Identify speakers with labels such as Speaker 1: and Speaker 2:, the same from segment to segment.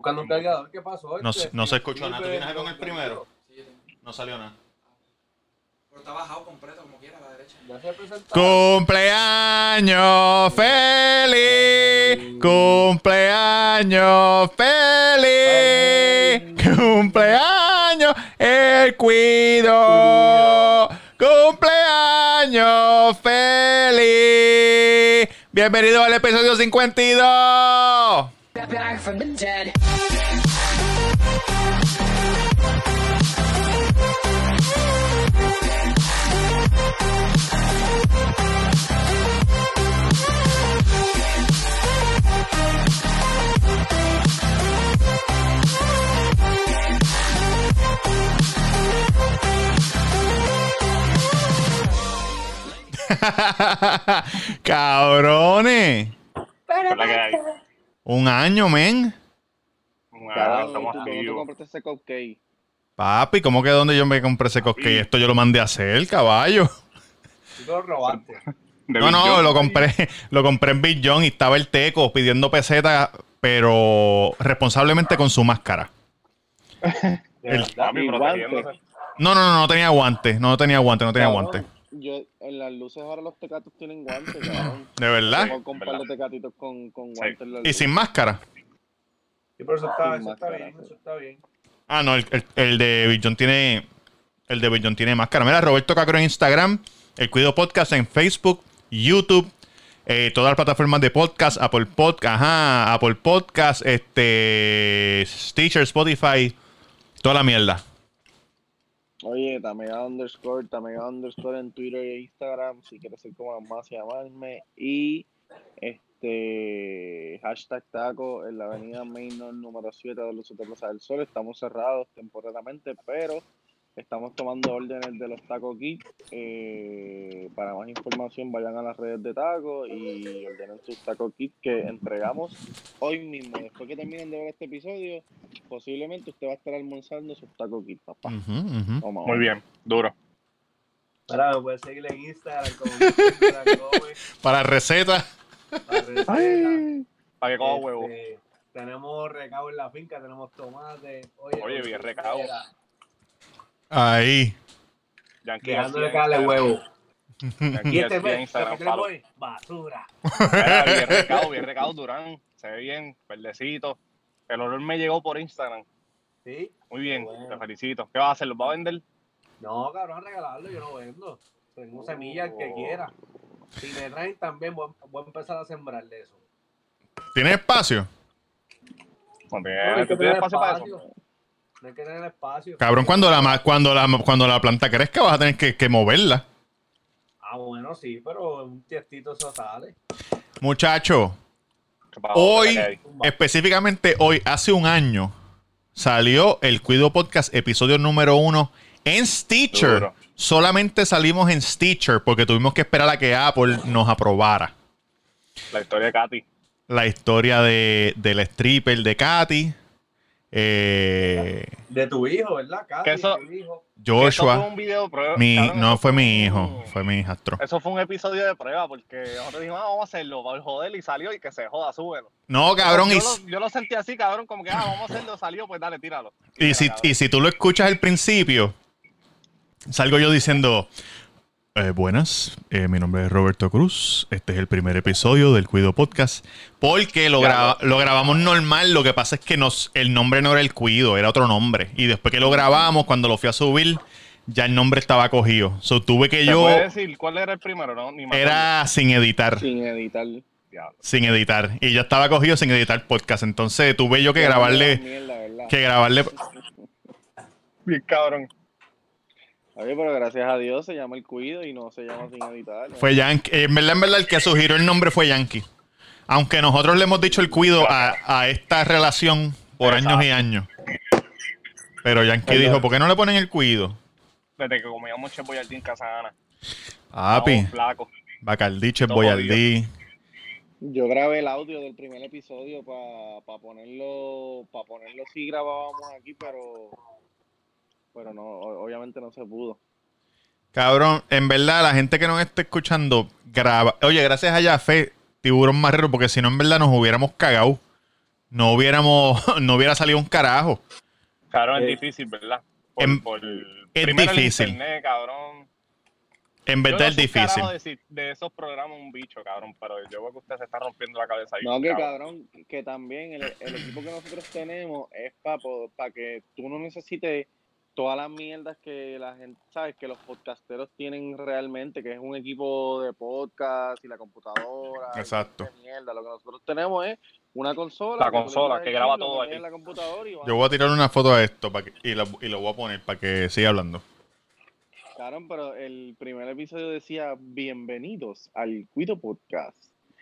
Speaker 1: Buscando un cargador, ¿qué pasó?
Speaker 2: No,
Speaker 1: Este,
Speaker 2: se- no se escuchó nada. ¿Tú tienes algo en el primero?
Speaker 3: Sí.
Speaker 2: No salió nada.
Speaker 3: Pero está bajado completo como quiera a la derecha.
Speaker 1: Ya se presentaron.
Speaker 2: Cumpleaños feliz, cumpleaños feliz, cumpleaños el cuido, cumpleaños feliz. Bienvenido al episodio 52.
Speaker 4: back from the dead.
Speaker 2: Cabrones,
Speaker 5: ¿Verdad que hay?
Speaker 2: un año, men.
Speaker 5: Estamos
Speaker 6: ¿dónde
Speaker 5: activos.
Speaker 6: compraste ese cupcake?
Speaker 2: Papi, ¿cómo que donde yo me compré ese cupcake? Esto yo lo mandé a hacer, caballo.
Speaker 1: Tú lo robaste.
Speaker 2: No, no,
Speaker 5: John.
Speaker 2: lo compré, lo compré en Big John y estaba el teco pidiendo peseta, pero responsablemente con su máscara. El-. No, no, no, no tenía guante, no tenía guante, no tenía
Speaker 6: Cabrón,
Speaker 2: guante.
Speaker 6: Yo, en las luces ahora los tecatos tienen guantes, cabrón.
Speaker 2: De verdad.
Speaker 6: Tengo con un par de
Speaker 5: ¿Verdad?
Speaker 6: tecatitos con, con
Speaker 5: Sí.
Speaker 6: guantes las
Speaker 2: Y sin máscara.
Speaker 1: Sí, pero eso está, eso está
Speaker 6: máscara,
Speaker 1: bien,
Speaker 6: sí.
Speaker 1: eso está bien.
Speaker 2: Ah, no, el, el- el de Big John tiene. El de Big John tiene máscara. Mira, Roberto Cacro en Instagram, el Cuido Podcast en Facebook, YouTube, eh, todas las plataformas de podcast, Apple Podcast, ajá, Apple Podcast, este, Stitcher, Spotify, toda la mierda.
Speaker 6: Oye, Tamega underscore, Tamega underscore en Twitter e Instagram, si quieres ser como más y llamarme. Y este hashtag taco en la avenida Mainor número 7 de de Plaza del Sol. Estamos cerrados temporalmente, pero estamos tomando órdenes de los Taco Kit. Eh, para más información vayan a las redes de Taco y ordenen sus Taco Kit que entregamos hoy mismo. Después que terminen de ver este episodio, posiblemente usted va a estar almorzando sus Taco Kit, papá. Toma,
Speaker 5: Muy bien, duro.
Speaker 1: Ahora me puedes seguir en Instagram como
Speaker 2: Para recetas.
Speaker 1: para receta.
Speaker 5: Para que coja
Speaker 1: Este,
Speaker 5: huevo.
Speaker 1: Tenemos recado en la finca, tenemos tomate. Oye,
Speaker 5: Oye, bien recado.
Speaker 2: Ahí.
Speaker 5: Yankee
Speaker 1: Dejándole caerle huevo. Y este mes, basura.
Speaker 5: Mira, bien recado, bien recado, Durán. Se ve bien, verdecito. El olor me llegó por Instagram.
Speaker 1: ¿Sí?
Speaker 5: Muy bien,
Speaker 1: Bueno.
Speaker 5: te felicito. ¿Qué vas a hacer? ¿Los vas a vender?
Speaker 1: No, cabrón, regalarlo, yo no vendo. Tengo semillas el que
Speaker 5: Oh.
Speaker 1: quiera. Si me traen también, voy, a- voy a empezar a sembrarle eso.
Speaker 2: ¿Tiene espacio?
Speaker 5: No
Speaker 1: No,
Speaker 5: tienes,
Speaker 1: hay que
Speaker 5: ¿tú tienes
Speaker 1: tener
Speaker 5: espacio para eso?
Speaker 1: No hay que tener espacio.
Speaker 2: Cabrón, cuando la, ma- cuando la, cuando la planta crezca vas a tener que, que moverla.
Speaker 1: Ah, bueno, sí, pero un tiestito eso sale.
Speaker 2: Muchacho, hoy, específicamente hoy, hace un año, salió el Cuido Podcast, episodio número uno, en Stitcher.
Speaker 5: Duro.
Speaker 2: Solamente salimos en Stitcher porque tuvimos que esperar a que Apple nos aprobara
Speaker 5: La historia de Katy.
Speaker 2: la historia de, del stripper de Katy, eh,
Speaker 1: De tu hijo, ¿verdad?
Speaker 5: Que eso-
Speaker 1: tu hijo.
Speaker 5: Eso fue
Speaker 2: Joshua.
Speaker 5: un video de prueba.
Speaker 2: Mi,
Speaker 5: cabrón,
Speaker 2: no fue mi
Speaker 5: un-
Speaker 2: hijo, fue mi hijastro.
Speaker 5: Eso fue un episodio de prueba porque nosotros dijimos, ah, vamos a hacerlo, para joder, y salió y que se joda, súbelo.
Speaker 2: No, cabrón,
Speaker 5: yo,
Speaker 2: y,
Speaker 5: lo, yo lo sentí así, cabrón, como que, ah, vamos a hacerlo, salió, pues dale, tíralo.
Speaker 2: y si, y si tú lo escuchas al principio, salgo yo diciendo, eh, buenas, eh, mi nombre es Roberto Cruz, este es el primer episodio del Cuido Podcast, porque lo, graba- lo grabamos normal, lo que pasa es que nos, el nombre no era el Cuido, era otro nombre, y después que lo grabamos, cuando lo fui a subir, ya el nombre estaba cogido, so tuve que
Speaker 5: ¿Te
Speaker 2: yo,
Speaker 5: puede decir cuál era el primero? No, ni
Speaker 2: era sin editar.
Speaker 6: Sin editar.
Speaker 5: Diablo.
Speaker 2: Sin editar. Y ya estaba cogido sin editar podcast. Entonces tuve yo que grabarle. Que grabarle.
Speaker 5: Bien cabrón.
Speaker 6: Oye, pero gracias a Dios se llama el cuido y no se llama sin editar. ¿no?
Speaker 2: Fue Yankee. En verdad, en verdad, el que sugirió el nombre fue Yankee. Aunque nosotros le hemos dicho el cuido a, a esta relación por
Speaker 5: Exacto.
Speaker 2: años y años. Pero Yankee dijo, ¿por qué no le ponen el cuido?
Speaker 5: Desde que comíamos Chef Boyardee en Casa Ana.
Speaker 2: Papi,
Speaker 5: flacos.
Speaker 2: Bacardiche,
Speaker 5: Todo
Speaker 2: Boyardí.
Speaker 6: Yo grabé el audio del primer episodio para ponerlo, para ponerlo si grabábamos aquí, pero pero no, obviamente no se pudo.
Speaker 2: Cabrón, en verdad, la gente que nos esté escuchando, graba. Oye, gracias a Jafé, Tiburón Marrero, porque si no, en verdad nos hubiéramos cagado. no hubiéramos, no hubiera salido un carajo.
Speaker 5: Cabrón,
Speaker 1: Eh,
Speaker 5: es difícil, ¿verdad? Por, por-
Speaker 2: es difícil.
Speaker 5: internet, cabrón.
Speaker 2: En
Speaker 5: Yo
Speaker 2: verdad
Speaker 5: no
Speaker 2: es difícil.
Speaker 5: De, de esos programas un bicho, cabrón, pero yo veo que usted se está rompiendo la cabeza ahí.
Speaker 6: No, que cabrón, que también el, el equipo que nosotros tenemos es para que tú no necesites todas las mierdas que la gente, sabes, que los podcasteros tienen realmente, que es un equipo de podcast y la computadora.
Speaker 2: Exacto.
Speaker 6: de mierda. Lo que nosotros tenemos es una consola.
Speaker 5: La consola, que graba
Speaker 6: lo
Speaker 5: todo ahí.
Speaker 6: en la computadora y va.
Speaker 2: Yo voy a tirar una foto a esto para que- y, la- y lo voy a poner para que siga hablando.
Speaker 6: Cabrón, pero el primer episodio decía bienvenidos al Cuido Podcast.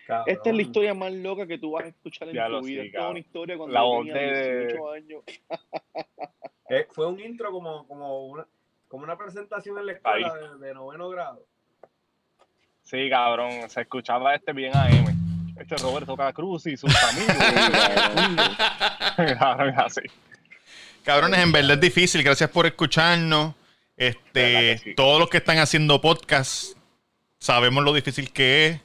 Speaker 1: Cabrón.
Speaker 6: Esta es la historia más loca que tú vas a escuchar en
Speaker 5: Ya
Speaker 6: tu
Speaker 5: lo
Speaker 6: vida.
Speaker 5: sí,
Speaker 6: Esta es una historia cuando
Speaker 5: La
Speaker 6: yo tenía
Speaker 5: de-
Speaker 6: 18 años.
Speaker 1: Eh, fue un intro como, como, una, como una presentación en la escuela de, de noveno grado.
Speaker 5: Sí, cabrón, se escuchaba este bien AM. Este es Roberto Cruz y sus amigos. cabrón, así.
Speaker 2: Cabrones, en verdad es difícil. Gracias por escucharnos. Este,
Speaker 5: que sí.
Speaker 2: todos los que están haciendo podcast sabemos lo difícil que es.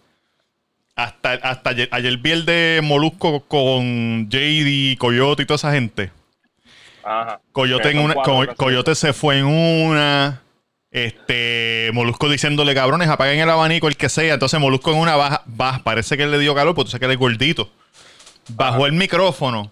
Speaker 2: Hasta, hasta ayer, ayer vi el de Molusco con JD, Coyote y toda esa gente.
Speaker 5: Ajá.
Speaker 2: Coyote, en una,
Speaker 5: cuatro
Speaker 2: Co-
Speaker 5: personas.
Speaker 2: Coyote se fue en una. Este, Molusco diciéndole, cabrones, apaguen el abanico, el que sea. Entonces Molusco en una baja, baja parece que le dio calor, porque tú sabes que él es gordito. Bajó el micrófono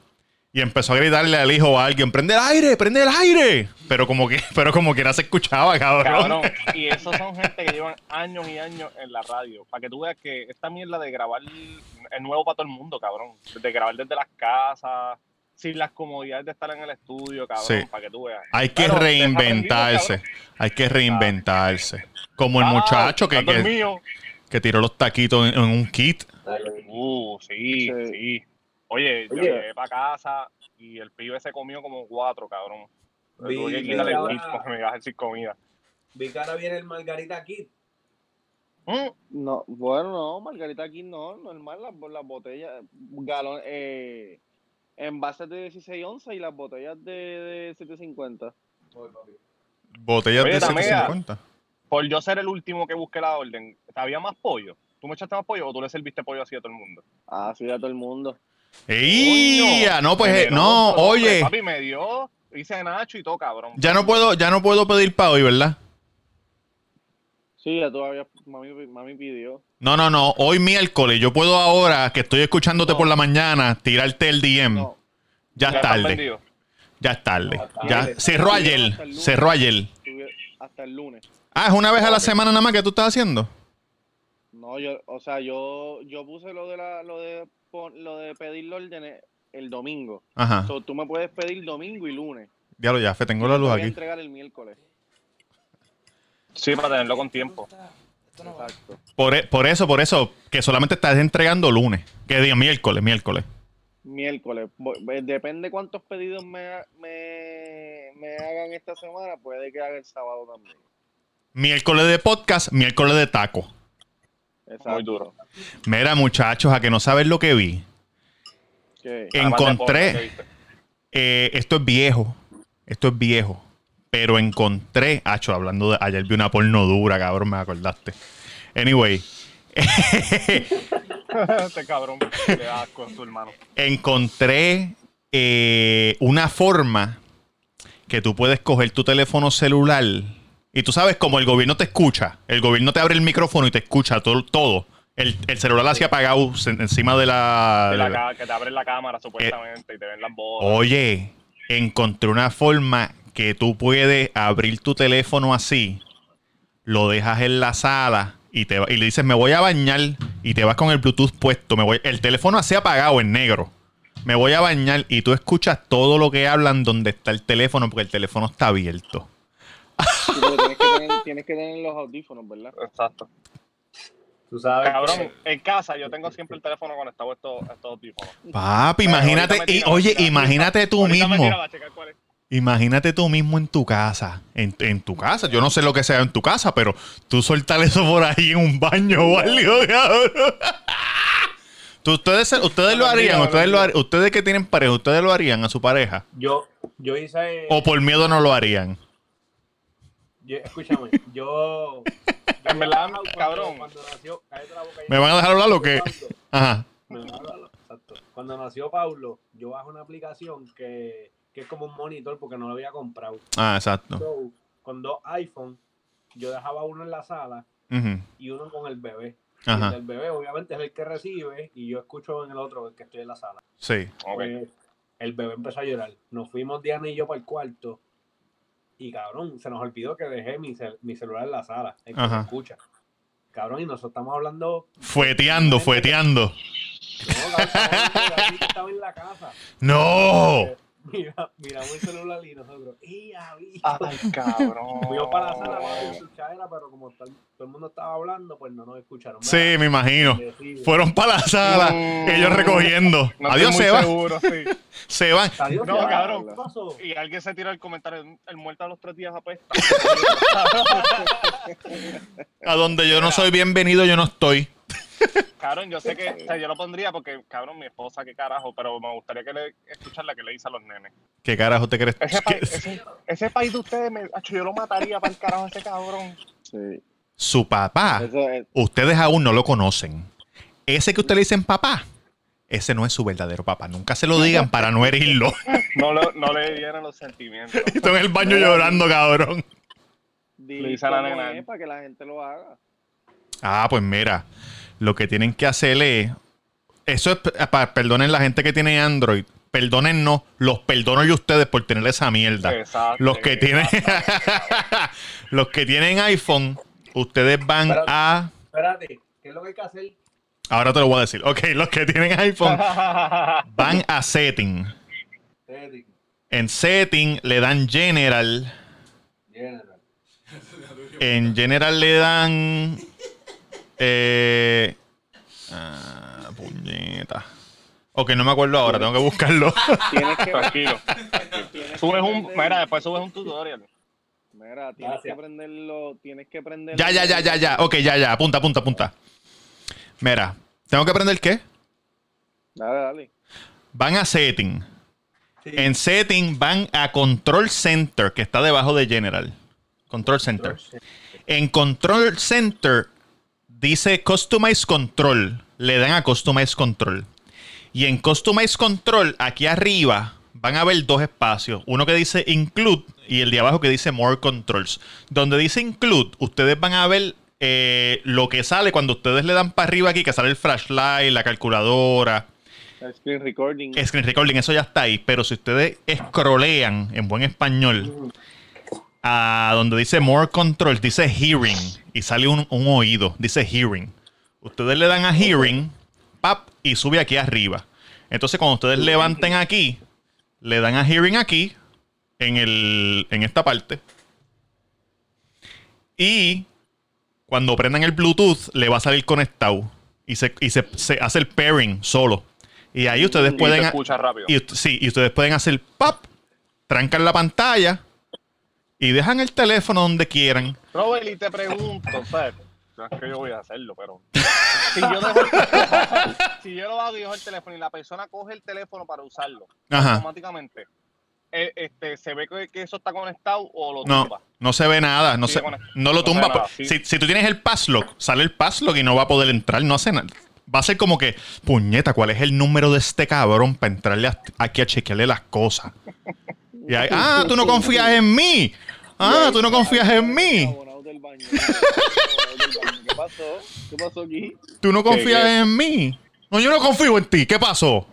Speaker 2: y empezó a gritarle al hijo o a alguien, prende el aire, prende el aire. Pero como que, pero como que no se escuchaba, cabrón.
Speaker 5: Cabrón, y esos son gente que llevan años y años en la radio. Para que tú veas que esta mierda de grabar es nuevo para todo el mundo, cabrón. De grabar desde las casas, sin las comodidades de estar en el estudio, cabrón.
Speaker 2: Sí.
Speaker 5: Para que tú veas.
Speaker 2: Hay que
Speaker 5: Pero
Speaker 2: reinventarse. Hay que reinventarse. Como el
Speaker 5: cabrón.
Speaker 2: muchacho que,
Speaker 5: Ah,
Speaker 2: que, tiró los taquitos en, en un kit.
Speaker 5: Uh, sí,
Speaker 6: Sí.
Speaker 5: sí. Oye, yo
Speaker 1: Oye.
Speaker 5: llegué para casa y el pibe se comió como cuatro, cabrón.
Speaker 1: Vi-
Speaker 5: Tuve que quitarle el
Speaker 1: ahora-
Speaker 5: kit porque me iba a decir comida.
Speaker 1: Vi que ahora viene el Margarita Kid.
Speaker 5: Mm,
Speaker 6: No, bueno, no, Margarita aquí no, normal, las, las botellas, galón, eh, envases de 16 onzas y las botellas de, de 750.
Speaker 2: Botellas
Speaker 5: Oye,
Speaker 2: de
Speaker 5: Tamega.
Speaker 2: 750.
Speaker 5: Por yo ser el último que busqué la orden, ¿había más pollo? ¿Tú me echaste más pollo o tú le serviste pollo así a todo el mundo?
Speaker 6: Ah, sí, a todo el mundo.
Speaker 2: ¡Ey! No, pues, eh, no, oye.
Speaker 5: Papi me dio, hice Nacho y todo, cabrón.
Speaker 2: Ya no puedo, ya no puedo pedir para hoy, ¿verdad?
Speaker 6: Sí, ya todavía mami, mami pidió.
Speaker 2: No, no, no. Hoy miércoles. Yo puedo ahora, que estoy escuchándote
Speaker 6: No.
Speaker 2: por la mañana, tirarte el DM.
Speaker 6: No,
Speaker 2: ya es
Speaker 5: Ya
Speaker 2: tarde. Ya es tarde.
Speaker 1: No,
Speaker 2: Ya cerró ayer. Cerró ayer.
Speaker 6: hasta el lunes.
Speaker 2: Ah, es una vez a la semana nada más que tú estás haciendo.
Speaker 6: No, yo, o sea, yo, yo puse lo de la, lo de, lo de pedir órdenes el domingo.
Speaker 2: Ajá.
Speaker 6: So, tú me puedes pedir domingo y lunes.
Speaker 2: Diablo, ya, fe, tengo la
Speaker 6: Te
Speaker 2: luz
Speaker 6: voy a entregar el miércoles.
Speaker 5: Sí, para tenerlo con tiempo.
Speaker 6: Exacto.
Speaker 2: Por, e- por eso, por eso, que solamente estás entregando lunes. Que diga miércoles, miércoles.
Speaker 6: Miércoles. Ve- Depende cuántos pedidos me, me, me hagan esta semana, puede que haga el sábado también.
Speaker 2: Miércoles de podcast, miércoles de taco.
Speaker 6: Exacto.
Speaker 5: Muy duro.
Speaker 2: Mira, muchachos, a que no sabes lo que vi. Encontré. Eh, esto es viejo. Esto es viejo. Pero encontré. Acho, hablando de. Ayer vi una porno dura, cabrón, me acordaste. Anyway.
Speaker 5: este cabrón le da asco a su hermano.
Speaker 2: encontré eh, una forma que tú puedes coger tu teléfono celular. Y tú sabes, como el gobierno te escucha, el gobierno te abre el micrófono y te escucha todo. todo. El, el celular así apagado en- encima de la.
Speaker 5: Que, la
Speaker 2: de la-
Speaker 5: ca- que te abren la cámara supuestamente y te ven las bodas.
Speaker 2: Oye, encontré una forma que tú puedes abrir tu teléfono así, lo dejas en la sala y, te, va- y le dices, me voy a bañar y te vas con el Bluetooth puesto. Me voy, el teléfono así apagado en negro. Me voy a bañar y tú escuchas todo lo que hablan donde está el teléfono porque el teléfono está abierto.
Speaker 6: Sí, pero tienes, que tener, tienes que tener los audífonos, ¿verdad?
Speaker 5: Exacto.
Speaker 1: Tú sabes.
Speaker 5: Cabrón,
Speaker 1: que-
Speaker 5: en casa yo tengo siempre el teléfono conectado a estos, a estos audífonos.
Speaker 2: Papi, imagínate, y, oye, imagínate tú
Speaker 5: ahorita me
Speaker 2: mismo.
Speaker 5: A.
Speaker 2: Imagínate tú mismo en tu casa. En, en tu casa. Yo no sé lo que sea en tu casa, pero tú soltar eso por ahí en un baño o algo, cabrón. Tú- ustedes, ustedes lo harían, ustedes, lo har- ustedes que tienen pareja, ustedes lo harían a su pareja.
Speaker 1: Yo, yo hice.
Speaker 2: O por miedo no lo harían.
Speaker 1: yo- escúchame, yo.
Speaker 5: En verdad,
Speaker 1: cuando-
Speaker 5: cabrón.
Speaker 1: Cuando nació, cállate la boca.
Speaker 2: ¿Me van a dejar hablar o qué? Ajá.
Speaker 1: Exacto. esto. Cuando nació Paulo, yo bajo una aplicación que, que es como un monitor porque no lo había comprado.
Speaker 2: Ah, exacto.
Speaker 1: So, con dos iPhone, yo dejaba uno en la sala y uno con el bebé.
Speaker 2: Ajá.
Speaker 1: El bebé obviamente es el que recibe y yo escucho en el otro, el que estoy en la sala.
Speaker 2: Sí.
Speaker 5: Ok.
Speaker 1: Pues, el bebé empezó a llorar. Nos fuimos Diana y yo para el cuarto. Y cabrón, se nos olvidó que dejé mi, cel- mi celular en la sala. El que
Speaker 2: Ajá.
Speaker 1: se escucha. Cabrón, y nosotros estamos hablando.
Speaker 2: Fueteando, fueteando.
Speaker 1: No, cabrón, estaba en la casa.
Speaker 2: ¡No!
Speaker 1: Mira, miramos el celular y nosotros. ¡Ya, bicho!
Speaker 5: Ay, cabrón.
Speaker 1: Fuimos para la sala para escuchar, pero como todo, todo el mundo estaba hablando, pues no nos escucharon.
Speaker 2: Sí, me imagino. Fueron para la sala,
Speaker 5: Mm.
Speaker 2: ellos recogiendo.
Speaker 5: No
Speaker 2: Adiós, se
Speaker 5: muy
Speaker 2: va.
Speaker 5: seguro, sí.
Speaker 2: Se van.
Speaker 1: Adiós,
Speaker 5: No,
Speaker 1: ya,
Speaker 5: cabrón.
Speaker 1: ¿Qué pasó?
Speaker 5: Y alguien se tira el comentario, el muerto a los tres días apesta.
Speaker 2: A donde yo no soy bienvenido, yo no estoy.
Speaker 5: Cabrón, yo sé que, o sea, yo lo pondría porque, cabrón, mi esposa, qué carajo, pero me gustaría que le escuchar la que le dice a los nenes.
Speaker 2: ¿Qué carajo te crees?
Speaker 5: Ese, ese, ese país de ustedes, me, yo lo mataría para el carajo a ese cabrón.
Speaker 6: Sí.
Speaker 2: Su papá,
Speaker 6: es,
Speaker 2: ustedes aún no lo conocen. Ese que ustedes le dicen papá, ese no es su verdadero papá. Nunca se lo digan para no herirlo.
Speaker 5: No, le- no le dieron los sentimientos.
Speaker 2: Estoy en el baño llorando, cabrón.
Speaker 6: di
Speaker 5: Le dice a la
Speaker 6: cómo
Speaker 5: nena.
Speaker 6: es para que la gente lo haga.
Speaker 2: Ah, pues mira, lo que tienen que hacer es. Eso es, pa- perdonen la gente que tiene Android. Perdonen no, los perdono yo a ustedes por tener esa mierda.
Speaker 5: Exacto.
Speaker 2: Los que tienen. los que tienen iPhone, ustedes van a.
Speaker 1: Espérate, ¿qué es lo que hay que hacer?
Speaker 2: Ahora te lo voy a decir. Ok, los que tienen iPhone van a setting.
Speaker 1: Teddy,
Speaker 2: En setting le dan general.
Speaker 1: General.
Speaker 2: En general le dan. Eh, ah, puñeta. Ok, no me acuerdo ahora, tengo que buscarlo.
Speaker 6: Tienes que,
Speaker 5: Tranquilo.
Speaker 6: tienes
Speaker 5: Subes
Speaker 6: que
Speaker 5: un, mira, después subes un tutorial.
Speaker 6: Mira, tienes
Speaker 1: Gracias.
Speaker 6: que prenderlo, tienes que prender.
Speaker 2: ya, ya, ya, ya, ya. Ok, ya, ya. Apunta, apunta, apunta. Mira, ¿tengo que aprender qué?
Speaker 6: Dale, dale.
Speaker 2: Van a setting.
Speaker 1: Sí.
Speaker 2: En setting van a control center, que está debajo de general. Control center. En Control Center dice Customize Control. Le dan a Customize Control. Y en Customize Control, aquí arriba, van a ver dos espacios. Uno que dice Include y el de abajo que dice More Controls. Donde dice Include, ustedes van a ver eh, lo que sale cuando ustedes le dan para arriba aquí, que sale el flashlight, la calculadora,
Speaker 6: El screen recording.
Speaker 2: screen recording, eso ya está ahí. Pero si ustedes scrollean en buen español a donde dice More Controls, dice Hearing y sale un, un oído, dice Hearing. Ustedes le dan a Hearing, pap, y sube aquí arriba. Entonces, cuando ustedes levanten aquí, le dan a Hearing aquí, en, el, en esta parte. Y cuando prendan el Bluetooth, le va a salir conectado. Y se, y se, se hace el pairing solo. Y ahí ustedes
Speaker 5: Y
Speaker 2: pueden. y, sí, y ustedes pueden hacer pop, trancan la pantalla y dejan el teléfono donde quieran.
Speaker 5: Robert, y te pregunto, ¿sabes? No es que yo voy a hacerlo, pero. Si yo, dejo el- si yo lo hago y dejo el teléfono y la persona coge el teléfono para usarlo,
Speaker 2: Ajá.
Speaker 5: automáticamente, eh, este, ¿se ve que, que eso está conectado o lo
Speaker 2: No,
Speaker 5: tumba?
Speaker 2: no se ve nada, no,
Speaker 5: Sí,
Speaker 2: se, no lo
Speaker 5: no
Speaker 2: tumba.
Speaker 5: nada,
Speaker 2: pues,
Speaker 5: sí.
Speaker 2: si, si tú tienes el passlock, sale el passlock y no va a poder entrar, no hace nada. Va a ser como que, puñeta, ¿cuál es el número de este cabrón para entrarle a- aquí a chequearle las cosas? Y ahí, ah, tú no confías en mí. Ah, tú no confías en mí.
Speaker 6: Abonado del baño. Abonado del baño. ¿Qué pasó? ¿Qué pasó aquí?
Speaker 2: Tú no confías
Speaker 5: qué?
Speaker 2: en mí. No, yo no confío en ti. ¿Qué pasó?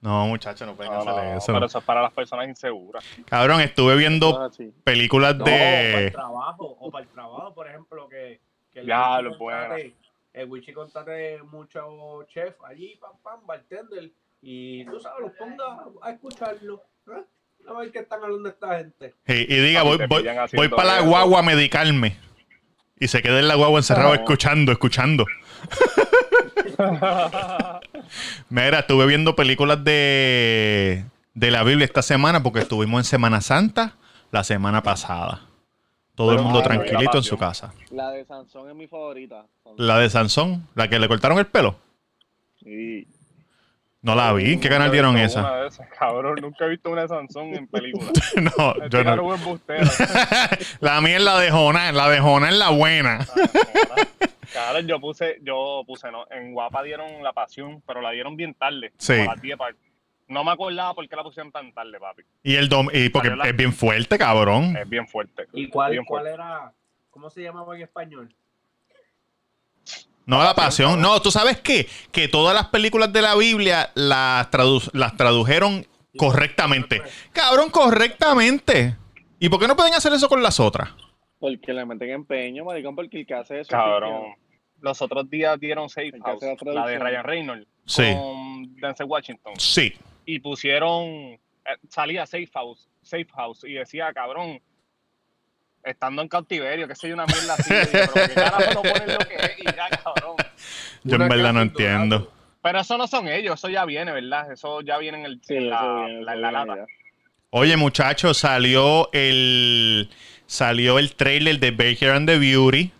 Speaker 2: No, muchachos, no pueden
Speaker 5: No,
Speaker 2: hacer
Speaker 5: no,
Speaker 2: eso.
Speaker 5: pero eso es para las personas inseguras.
Speaker 2: Cabrón, estuve viendo películas
Speaker 1: No, para el
Speaker 2: de.
Speaker 1: trabajo, o para el trabajo, por ejemplo, que, que el
Speaker 5: Ya, lo buena.
Speaker 1: contrate- El Wichi contrate muchos chefs allí, pam, pam, bartender, y tú sabes, los ponga a escucharlo. ¿eh? A ver qué están hablando esta gente.
Speaker 2: Y, y diga,
Speaker 5: Ah,
Speaker 2: voy, voy, voy para la guagua a medicarme. Y se queda en la guagua encerrado
Speaker 5: No.
Speaker 2: escuchando, escuchando. Mira, estuve viendo películas de, de la Biblia esta semana porque estuvimos en Semana Santa la semana pasada. Todo el mundo
Speaker 6: ah,
Speaker 2: tranquilito en su casa.
Speaker 6: La de Sansón es mi favorita.
Speaker 2: La de Sansón, la que le cortaron el pelo.
Speaker 6: Sí.
Speaker 2: No la vi. ¿En qué canal dieron esa?
Speaker 5: una de esas, cabrón, nunca he visto una de Sansón en película.
Speaker 2: no,
Speaker 5: Este
Speaker 2: yo no. La mía es la de Jonás, la de Jonás es la buena.
Speaker 5: Claro, yo puse, yo puse, no, en Guapa dieron la pasión, pero la dieron bien tarde.
Speaker 2: Sí.
Speaker 5: como a las 10 pa- No me acordaba por qué la pusieron tan tarde, papi.
Speaker 2: Y el dom y porque
Speaker 5: la-
Speaker 2: es bien fuerte, cabrón.
Speaker 5: Es bien fuerte.
Speaker 1: ¿Y cuál,
Speaker 5: Bien
Speaker 1: cuál
Speaker 5: fuerte.
Speaker 1: era? ¿Cómo se llamaba en español?
Speaker 2: No, la pasión. No, tú sabes qué? Que todas las películas de la Biblia las, tradu- las tradujeron correctamente. Cabrón, correctamente. ¿Y por qué no pueden hacer eso con las otras?
Speaker 6: Porque le meten empeño, maricón, porque el que hace eso. es
Speaker 5: Cabrón. Los otros días dieron Safe House,
Speaker 6: la
Speaker 5: la de. Ryan Reynolds,
Speaker 2: Sí.
Speaker 5: con Denzel Washington.
Speaker 2: Sí.
Speaker 5: Y pusieron, eh, salía Safe House, Safe House, y decía, cabrón, estando en cautiverio, que soy una mierda así. pero ¿por qué carajo no ponen lo que es? Y ya, cabrón.
Speaker 2: Yo en verdad no entiendo.
Speaker 5: Pero eso no son ellos, eso ya viene, ¿verdad? Eso ya viene en, el,
Speaker 6: Sí,
Speaker 5: en
Speaker 6: eso
Speaker 5: la,
Speaker 6: viene,
Speaker 5: la- la lata.
Speaker 2: Oye, muchachos, salió el salió el trailer de Baker and the Beauty.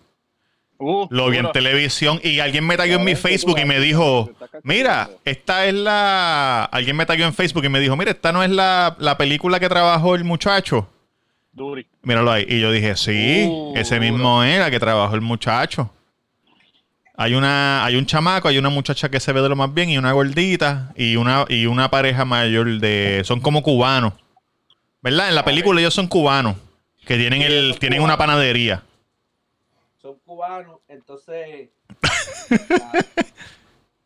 Speaker 5: Uh,
Speaker 2: Lo vi en televisión y alguien me taguió en mi
Speaker 6: que
Speaker 2: Facebook y me dijo, mira, esta es la... Alguien me taguió en Facebook y me dijo, mira, esta no es la, la película que trabajó el muchacho.
Speaker 5: Duri.
Speaker 2: Míralo ahí. Y yo dije, sí,
Speaker 5: Uh,
Speaker 2: ese mismo es la que trabajó el muchacho. Hay una, hay un chamaco, hay una muchacha que se ve de lo más bien y una gordita y una, y una pareja mayor de. Son como cubanos. ¿Verdad? En la película ellos son cubanos. Que tienen el, tienen
Speaker 1: cubanos.
Speaker 2: una panadería.
Speaker 1: Son cubanos, entonces.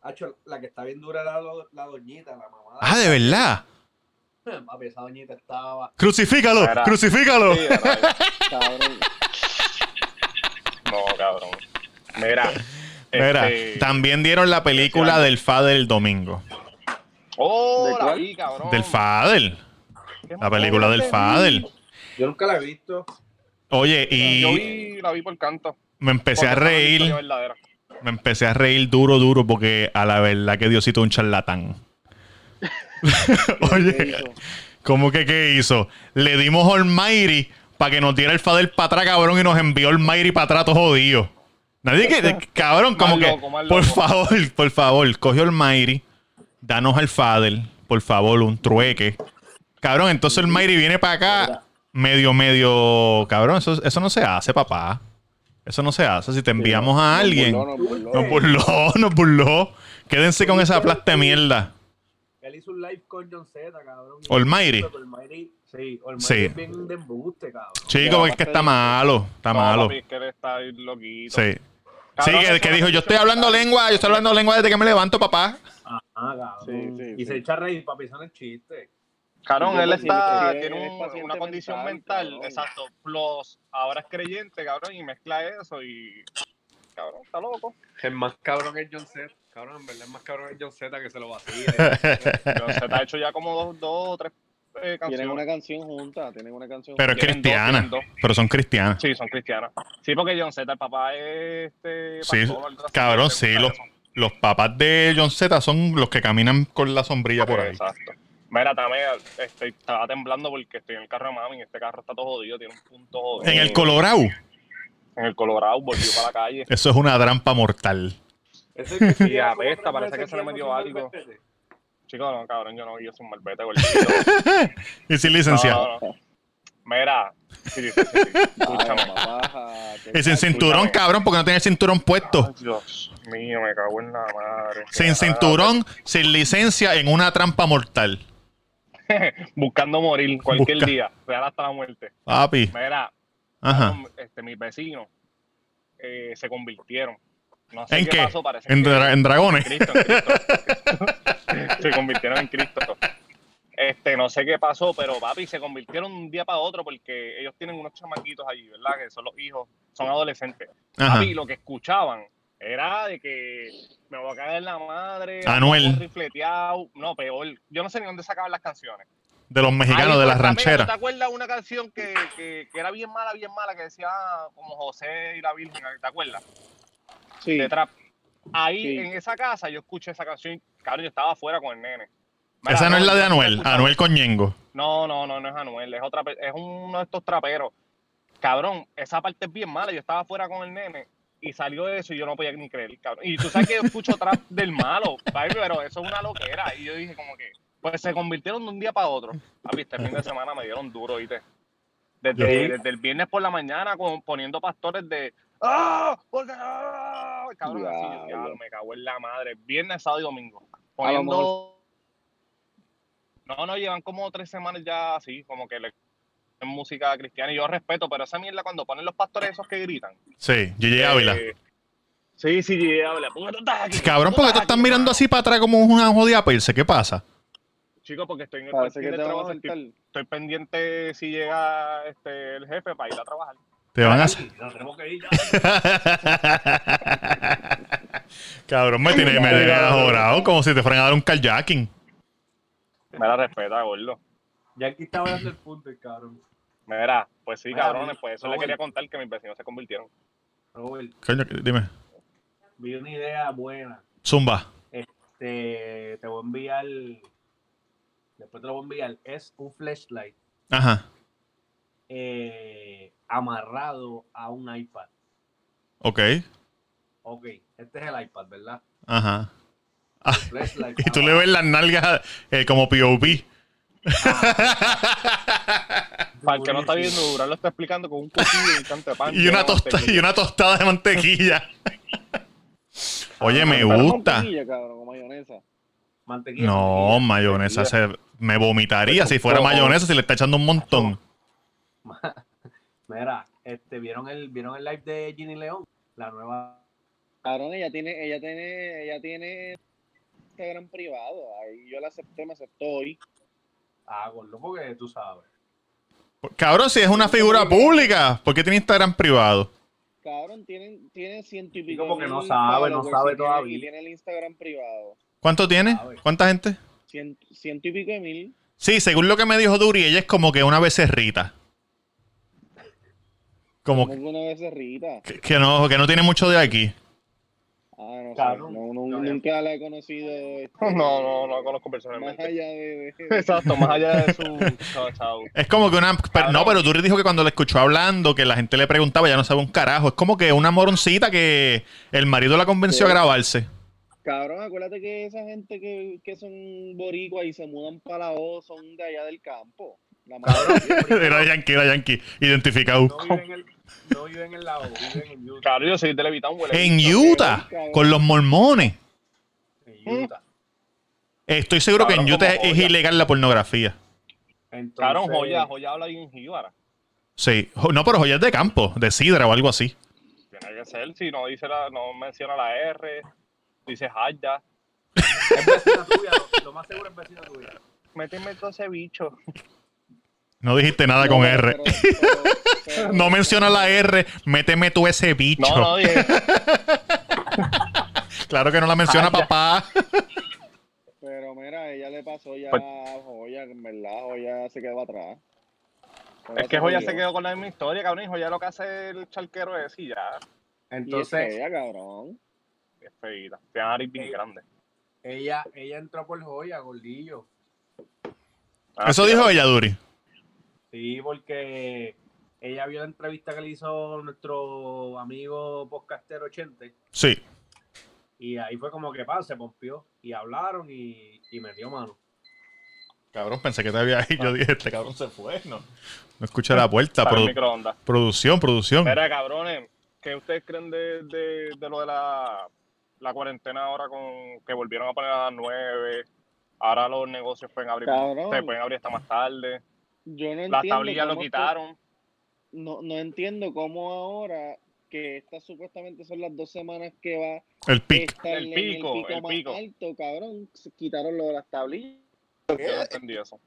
Speaker 1: la, la que está bien dura era la, la doñita, la mamá.
Speaker 2: Ah, de verdad.
Speaker 1: Papi, esa doñita estaba.
Speaker 2: Crucifícalo,
Speaker 5: Era-
Speaker 2: crucifícalo.
Speaker 5: Sí.
Speaker 6: Cabrón.
Speaker 5: no, cabrón. Mira.
Speaker 2: Mira,
Speaker 5: este-
Speaker 2: también dieron la película
Speaker 5: Especial.
Speaker 2: del Fader el domingo.
Speaker 5: Oh,
Speaker 6: ¿De
Speaker 5: la vi, cabrón.
Speaker 2: Del Fader.
Speaker 5: ¿Qué
Speaker 2: La película del Fader.
Speaker 1: Yo nunca la he visto.
Speaker 2: Oye,
Speaker 5: Yo
Speaker 2: y
Speaker 5: vi, la vi por canto.
Speaker 2: me empecé a reír. Me empecé a reír duro, duro, porque a la verdad que Diosito es un charlatán.
Speaker 6: ¿Qué
Speaker 2: Oye? ¿cómo que qué hizo? Le dimos Almighty para que nos diera el Fader para atrás, cabrón, y nos envió Almighty para atrás, todo jodido. Nadie que, cabrón, como que, por favor, por favor, cogió Almighty, danos al Fader, por favor, un trueque. Cabrón, entonces el Almighty viene para acá, medio, medio, cabrón, eso, eso no se hace, papá. Eso no se hace. Si te enviamos a alguien,
Speaker 6: nos burló.
Speaker 2: nos burló, nos burló. Quédense con esa plasta de mierda.
Speaker 1: Él hizo un live con John Z, cabrón.
Speaker 2: Almighty,
Speaker 1: sí, Almighty
Speaker 2: Sí.
Speaker 1: es bien de embuste, cabrón.
Speaker 2: Chico, es que está malo. Está
Speaker 5: No,
Speaker 2: malo.
Speaker 5: papi, es que él está loquito.
Speaker 2: Sí. Sí,
Speaker 5: Cabrón,
Speaker 2: que, dijo, yo estoy hablando lengua, yo estoy hablando lengua desde que me levanto, papá.
Speaker 1: Ajá, cabrón.
Speaker 6: Sí, sí,
Speaker 1: y
Speaker 6: sí.
Speaker 1: se echa a reír, papi, eso no es chiste.
Speaker 5: Cabrón, él
Speaker 6: porque
Speaker 5: está, tiene un- una condición
Speaker 6: mental,
Speaker 5: exacto. Plus, ahora es creyente, cabrón, y mezcla eso y. Cabrón, está loco.
Speaker 1: El más cabrón es John Z. Cabrón, en verdad, el más cabrón es John Z que se lo vacía.
Speaker 5: Se te ha hecho ya como dos, dos o tres eh, canciones.
Speaker 6: Tienen una canción junta, tienen una canción
Speaker 2: Pero es
Speaker 6: junta.
Speaker 2: Cristiana.
Speaker 5: dos.
Speaker 2: Pero son cristianas.
Speaker 5: Sí, son cristianas. Sí, porque John Z, el papá es este.
Speaker 2: Sí,
Speaker 5: pastor,
Speaker 2: cabrón, sí. Los, los papás de John Z son los que caminan con la sombrilla por ahí.
Speaker 5: Exacto. Mira, también este, estaba temblando porque estoy en el carro de mami y este carro está todo jodido, tiene un punto jodido.
Speaker 2: En el Colorado,
Speaker 5: En el Colorado, volvió para la calle.
Speaker 2: eso es una trampa mortal.
Speaker 1: Ese es el que
Speaker 5: apesta,
Speaker 1: tres
Speaker 5: parece que se le metió algo. Chicos, no, cabrón, yo no guío sin malvete, gordito.
Speaker 2: Y sin licencia.
Speaker 5: No, no, no. Mira, sí, sí, sí, sí. Escúchame.
Speaker 6: Ay, mamá, qué
Speaker 2: Y sin cinturón,
Speaker 5: Escúchame.
Speaker 2: cabrón, porque no tiene el cinturón puesto.
Speaker 5: Ay, Dios mío, me cago en la madre.
Speaker 2: Sin cinturón, sin licencia, en una trampa mortal.
Speaker 5: Buscando morir cualquier
Speaker 2: Busca-
Speaker 5: día, real hasta la muerte.
Speaker 2: Papi.
Speaker 5: Mira,
Speaker 2: Ajá.
Speaker 5: este, mis vecinos eh, se convirtieron. No sé
Speaker 2: ¿En
Speaker 5: qué,
Speaker 2: qué?
Speaker 5: pasó,
Speaker 2: En, dra- en dragones.
Speaker 5: Cristo, en Cristo. se convirtieron en Cristo. Este, no sé qué pasó, pero papi, se convirtieron un día para otro porque ellos tienen unos chamaquitos allí, ¿verdad? Que son los hijos, son adolescentes.
Speaker 2: Ajá.
Speaker 5: Papi, lo que escuchaban era de que me voy a caer en la madre,
Speaker 2: Anuel.
Speaker 5: rifleteado. No, peor. Yo no sé ni dónde sacaban las canciones.
Speaker 2: De los mexicanos,
Speaker 5: Ahí,
Speaker 2: de las
Speaker 5: pues, ¿no
Speaker 2: rancheras.
Speaker 5: ¿Te acuerdas una canción que, que, que era bien mala, bien mala, que decía ah, como José y la Virgen? ¿Te acuerdas?
Speaker 6: Sí,
Speaker 5: de trap. Ahí
Speaker 6: Sí.
Speaker 5: en esa casa yo escuché esa canción. Claro, yo estaba afuera con el nene. Mira,
Speaker 2: Esa no es la de Anuel. Anuel con Ñengo.
Speaker 5: No, no, no, no es Anuel. Es, otra, es uno de estos traperos. Cabrón, esa parte es bien mala. Yo estaba afuera con el nene y salió eso y yo no podía ni creer, cabrón. Y tú sabes que yo escucho trap del malo, pero eso es una loquera. Y yo dije como que, pues se convirtieron de un día para otro. Papi, este fin de semana me dieron duro, ¿viste? Desde, desde el viernes por la mañana con- poniendo pastores de ¡Ah! ¿Por qué? ¡Ah! Cabrón, así, yo,
Speaker 6: Diablo.
Speaker 5: diablo, me cago en la madre. Viernes, sábado y domingo. Poniendo. No, no, llevan como tres semanas ya así, como que le en música cristiana. Y yo respeto, pero esa mierda cuando ponen los pastores esos que gritan.
Speaker 2: Sí, Gigi Ávila.
Speaker 5: eh, sí, sí, Gigi Ávila. ¿Por qué tú estás aquí?
Speaker 2: Cabrón,
Speaker 5: ¿Por
Speaker 2: ¿por
Speaker 5: qué
Speaker 2: tú
Speaker 5: estás
Speaker 2: mirando así para atrás como una jodida perse? ¿Qué pasa?
Speaker 5: Chico, porque estoy en el
Speaker 6: Parece que te
Speaker 5: trabajo, estoy, estoy pendiente si llega este, el jefe para ir a trabajar.
Speaker 2: Te van a...
Speaker 1: Nos tenemos que ir ya.
Speaker 2: Cabrón, me tiene, me tiene ahorrado como si te fueran a dar un carjacking.
Speaker 5: Me la respeta, gordo.
Speaker 1: Ya aquí estaba dando el punto, el cabrón.
Speaker 5: Mira, pues sí,
Speaker 1: Mira,
Speaker 5: cabrones, pues eso le quería contar que mis vecinos se convirtieron.
Speaker 1: Robert,
Speaker 2: Coño, dime.
Speaker 1: vi una idea buena.
Speaker 2: Zumba.
Speaker 1: Te, te voy a enviar. Después te lo voy a enviar. Es un flashlight
Speaker 2: Ajá.
Speaker 1: Eh, amarrado a un iPad.
Speaker 2: Ok.
Speaker 1: Ok, este es el iPad, ¿verdad?
Speaker 2: Ajá. Y tú le ves las nalgas eh, como POV.
Speaker 5: Para el que no está viendo, Durán lo está explicando con un cuchillo y de pan.
Speaker 2: Y una, tosta, y tostada de mantequilla. Oye, me gusta.
Speaker 6: mantequilla, cabrón, con mayonesa.
Speaker 1: Mantequilla.
Speaker 2: No,
Speaker 1: mantequilla,
Speaker 2: mayonesa se, me vomitaría si fuera
Speaker 5: Pero-
Speaker 2: mayonesa si le está echando un montón.
Speaker 1: Mira, este, ¿vieron el, ¿vieron el live de Ginny León? La nueva.
Speaker 6: Cabrón, ella tiene, ella tiene, ella tiene Instagram privado. Ahí yo la acepté, me aceptó hoy.
Speaker 1: Ah, gordo, porque tú sabes.
Speaker 2: Cabrón, si es una figura pública, ¿por qué tiene Instagram privado?
Speaker 6: Cabrón, tienen, tienen ciento y pico.
Speaker 1: como que no sabe, no sabe
Speaker 6: tiene-
Speaker 1: todavía.
Speaker 6: Y tiene el Instagram privado.
Speaker 2: ¿Cuánto tiene? ¿Cuánta gente?
Speaker 6: Cien- ciento y pico de mil.
Speaker 2: Sí, según lo que me dijo Duri, ella es como que una becerrita. Como
Speaker 6: que una vez se Rita.
Speaker 2: que, que no, que no tiene mucho de aquí.
Speaker 6: Ah, no
Speaker 1: Cabrón.
Speaker 6: sé. No, no,
Speaker 1: No,
Speaker 6: nunca la he conocido. este,
Speaker 5: No, no, no conozco
Speaker 6: Más
Speaker 5: personalmente.
Speaker 6: allá de. de-
Speaker 5: Exacto, más allá de su. Chao, chao.
Speaker 2: Es como que una. pero- no, pero Duri dijo que cuando la escuchó hablando, que la gente le preguntaba, ya no sabe un carajo. Es como que una moroncita que el marido la convenció a grabarse.
Speaker 6: Cabrón, acuérdate que esa gente que, que son boricuas y se mudan para la O son de allá del campo. La mayoría.
Speaker 2: era yankee, era yankee. Identificado.
Speaker 1: No viven en el, no viven en la O, viven en Utah.
Speaker 5: Claro, yo soy de Levitown,
Speaker 2: En. Utah, con los mormones.
Speaker 1: En Utah.
Speaker 2: Estoy seguro que en Utah es
Speaker 5: joya.
Speaker 2: ilegal la pornografía.
Speaker 1: Entonces,
Speaker 5: Cabrón, joya, joya habla bien jíbara.
Speaker 2: Sí. No, pero joyas de campo, de sidra o algo así.
Speaker 5: Tiene que ser, si no dice la, no menciona la R, dice Haya.
Speaker 1: Es vecina tuya, lo, lo más seguro es vecina tuya.
Speaker 5: Méteme todo ese bicho.
Speaker 2: No dijiste nada con R.
Speaker 6: pero- pero- pero-
Speaker 2: No menciona la R, méteme tú ese bicho.
Speaker 5: No, no, dije.
Speaker 2: Claro que no la menciona
Speaker 5: Ay, ya.
Speaker 2: papá.
Speaker 6: Pero mira, ella le pasó ya
Speaker 5: Pues-
Speaker 6: a Joya, en verdad, Joya se quedó atrás.
Speaker 5: Es que Joya se quedó con la misma historia, cabrón. Y Joya lo que hace el charquero es y ya.
Speaker 6: Y es
Speaker 1: Entonces,
Speaker 6: fea, cabrón.
Speaker 5: Es feita. Tiene nariz bien grande.
Speaker 1: ella, ella entró por joya, gordillo.
Speaker 5: Ah,
Speaker 2: Eso dijo ella, Duri.
Speaker 1: Sí, porque ella vio la entrevista que le hizo nuestro amigo podcastero 80
Speaker 2: Sí.
Speaker 1: y ahí fue como que pa, se pompió y hablaron y, y metió mano.
Speaker 2: Cabrón, pensé que te había ido. Yo dije, este cabrón se fue. No, no escucha la puerta.
Speaker 5: Para el
Speaker 2: Produ-
Speaker 5: microondas.
Speaker 2: producción, producción.
Speaker 5: Mira, cabrones, ¿qué ustedes creen de, de, de lo de la, la cuarentena ahora con que volvieron a poner a las 9? Ahora los negocios pueden abrir, se pueden abrir hasta más tarde.
Speaker 6: Yo no
Speaker 5: Las tablillas lo quitaron.
Speaker 6: No, no entiendo cómo ahora que estas supuestamente son las dos semanas que va
Speaker 2: El
Speaker 6: a
Speaker 2: pic.
Speaker 6: estar
Speaker 5: El
Speaker 6: en
Speaker 5: pico,
Speaker 6: el pico
Speaker 5: el
Speaker 6: más
Speaker 5: pico.
Speaker 6: alto, cabrón. se Quitaron lo de las tablillas.
Speaker 5: Yo no entendí eso.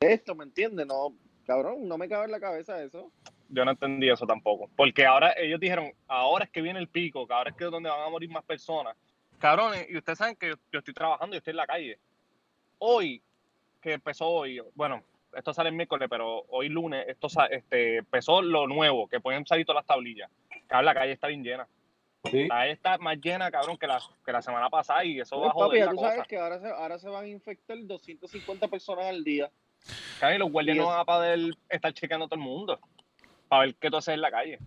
Speaker 6: Esto, ¿me entiendes? No, cabrón, no me cabe en la cabeza eso.
Speaker 5: Yo no entendí eso tampoco. Porque ahora ellos dijeron, ahora es que viene el pico, que ahora es que es donde van a morir más personas. Cabrones, y ustedes saben que yo, yo estoy trabajando y estoy en la calle. Hoy, que empezó hoy, bueno, esto sale el miércoles, pero hoy lunes, esto este, empezó lo nuevo, que pueden salir todas las tablillas. Cabrón, la calle está bien llena.
Speaker 1: Sí.
Speaker 5: La calle está más llena, cabrón, que la, que la semana pasada y eso
Speaker 6: Pues,
Speaker 5: va a joder
Speaker 6: ya
Speaker 5: la
Speaker 6: tú
Speaker 5: cosa.
Speaker 6: sabes que ahora se, ahora se van a infectar 250 personas al día.
Speaker 5: Cabrón, y los guardias
Speaker 6: y
Speaker 5: no van a poder estar chequeando a todo el mundo para ver qué tú haces en la calle.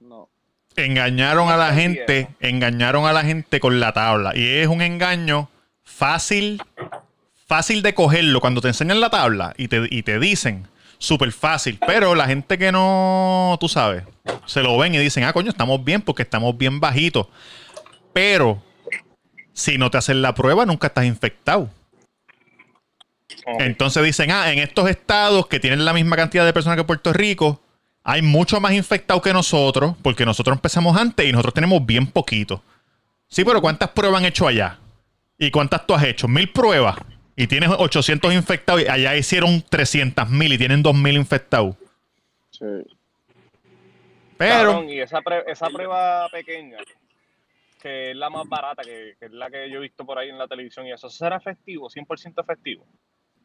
Speaker 6: No.
Speaker 2: Engañaron a la gente, engañaron a la gente con la tabla. Y es un engaño fácil, fácil de cogerlo. Cuando te enseñan la tabla y te, y te dicen, súper fácil. Pero la gente que no, tú sabes, se lo ven y dicen, ah, coño, estamos bien porque estamos bien bajitos. Pero si no te hacen la prueba, nunca estás infectado. Entonces dicen, ah, en estos estados que tienen la misma cantidad de personas que Puerto Rico, hay mucho más infectados que nosotros, porque nosotros empezamos antes y nosotros tenemos bien poquito. Sí, pero ¿cuántas pruebas han hecho allá? ¿Y cuántas tú has hecho? Mil pruebas. Y tienes 800 infectados y allá hicieron 300 mil y tienen 2 mil infectados.
Speaker 6: Sí.
Speaker 2: Pero,
Speaker 5: Cabrón, y esa, pre- esa prueba pequeña, que es la más barata, que, que es la que yo he visto por ahí en la televisión, y eso será efectivo, 100% efectivo.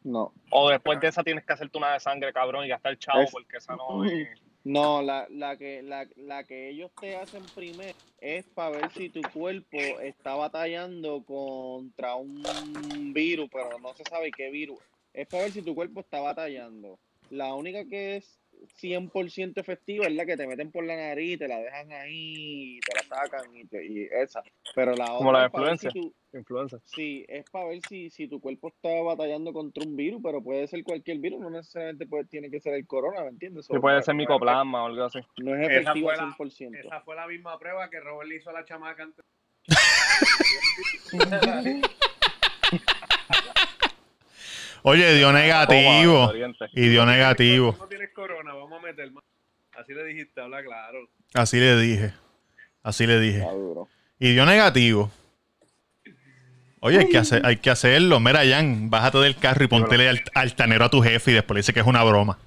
Speaker 6: No.
Speaker 5: O después de esa tienes que hacerte una de sangre, cabrón, y gastar chavo,
Speaker 6: Es-
Speaker 5: porque esa no es.
Speaker 6: No, la, la, que, la, la que ellos te hacen primero es para ver si tu cuerpo está batallando contra un virus, pero no se sabe qué virus. Es para ver si tu cuerpo está batallando. La única que es 100% efectiva es la que te meten por la nariz, te la dejan ahí, te la sacan y, te- y esa. Pero la otra
Speaker 5: Como la
Speaker 6: si
Speaker 5: influenza. Influenza.
Speaker 6: Sí, es para ver si, si tu cuerpo está batallando contra un virus, pero puede ser cualquier virus, no necesariamente puede, tiene que ser el corona, ¿me entiendes?
Speaker 5: Sí, puede
Speaker 6: no-
Speaker 5: ser micoplasma o algo así.
Speaker 6: No es
Speaker 1: fue
Speaker 6: al
Speaker 1: la-
Speaker 6: 100%.
Speaker 1: Esa fue la misma prueba que Robert le hizo a la chamaca antes.
Speaker 2: oye, dio negativo. Y dio negativo.
Speaker 1: no tienes corona, vamos a meter más. Así le dijiste, habla claro.
Speaker 2: Así le dije. Así le dije. Y dio negativo. Oye, hay que, hacer, hay que hacerlo. Mira, Jan, bájate del carro y póntele al- altanero a tu jefe y después le dice que es una broma.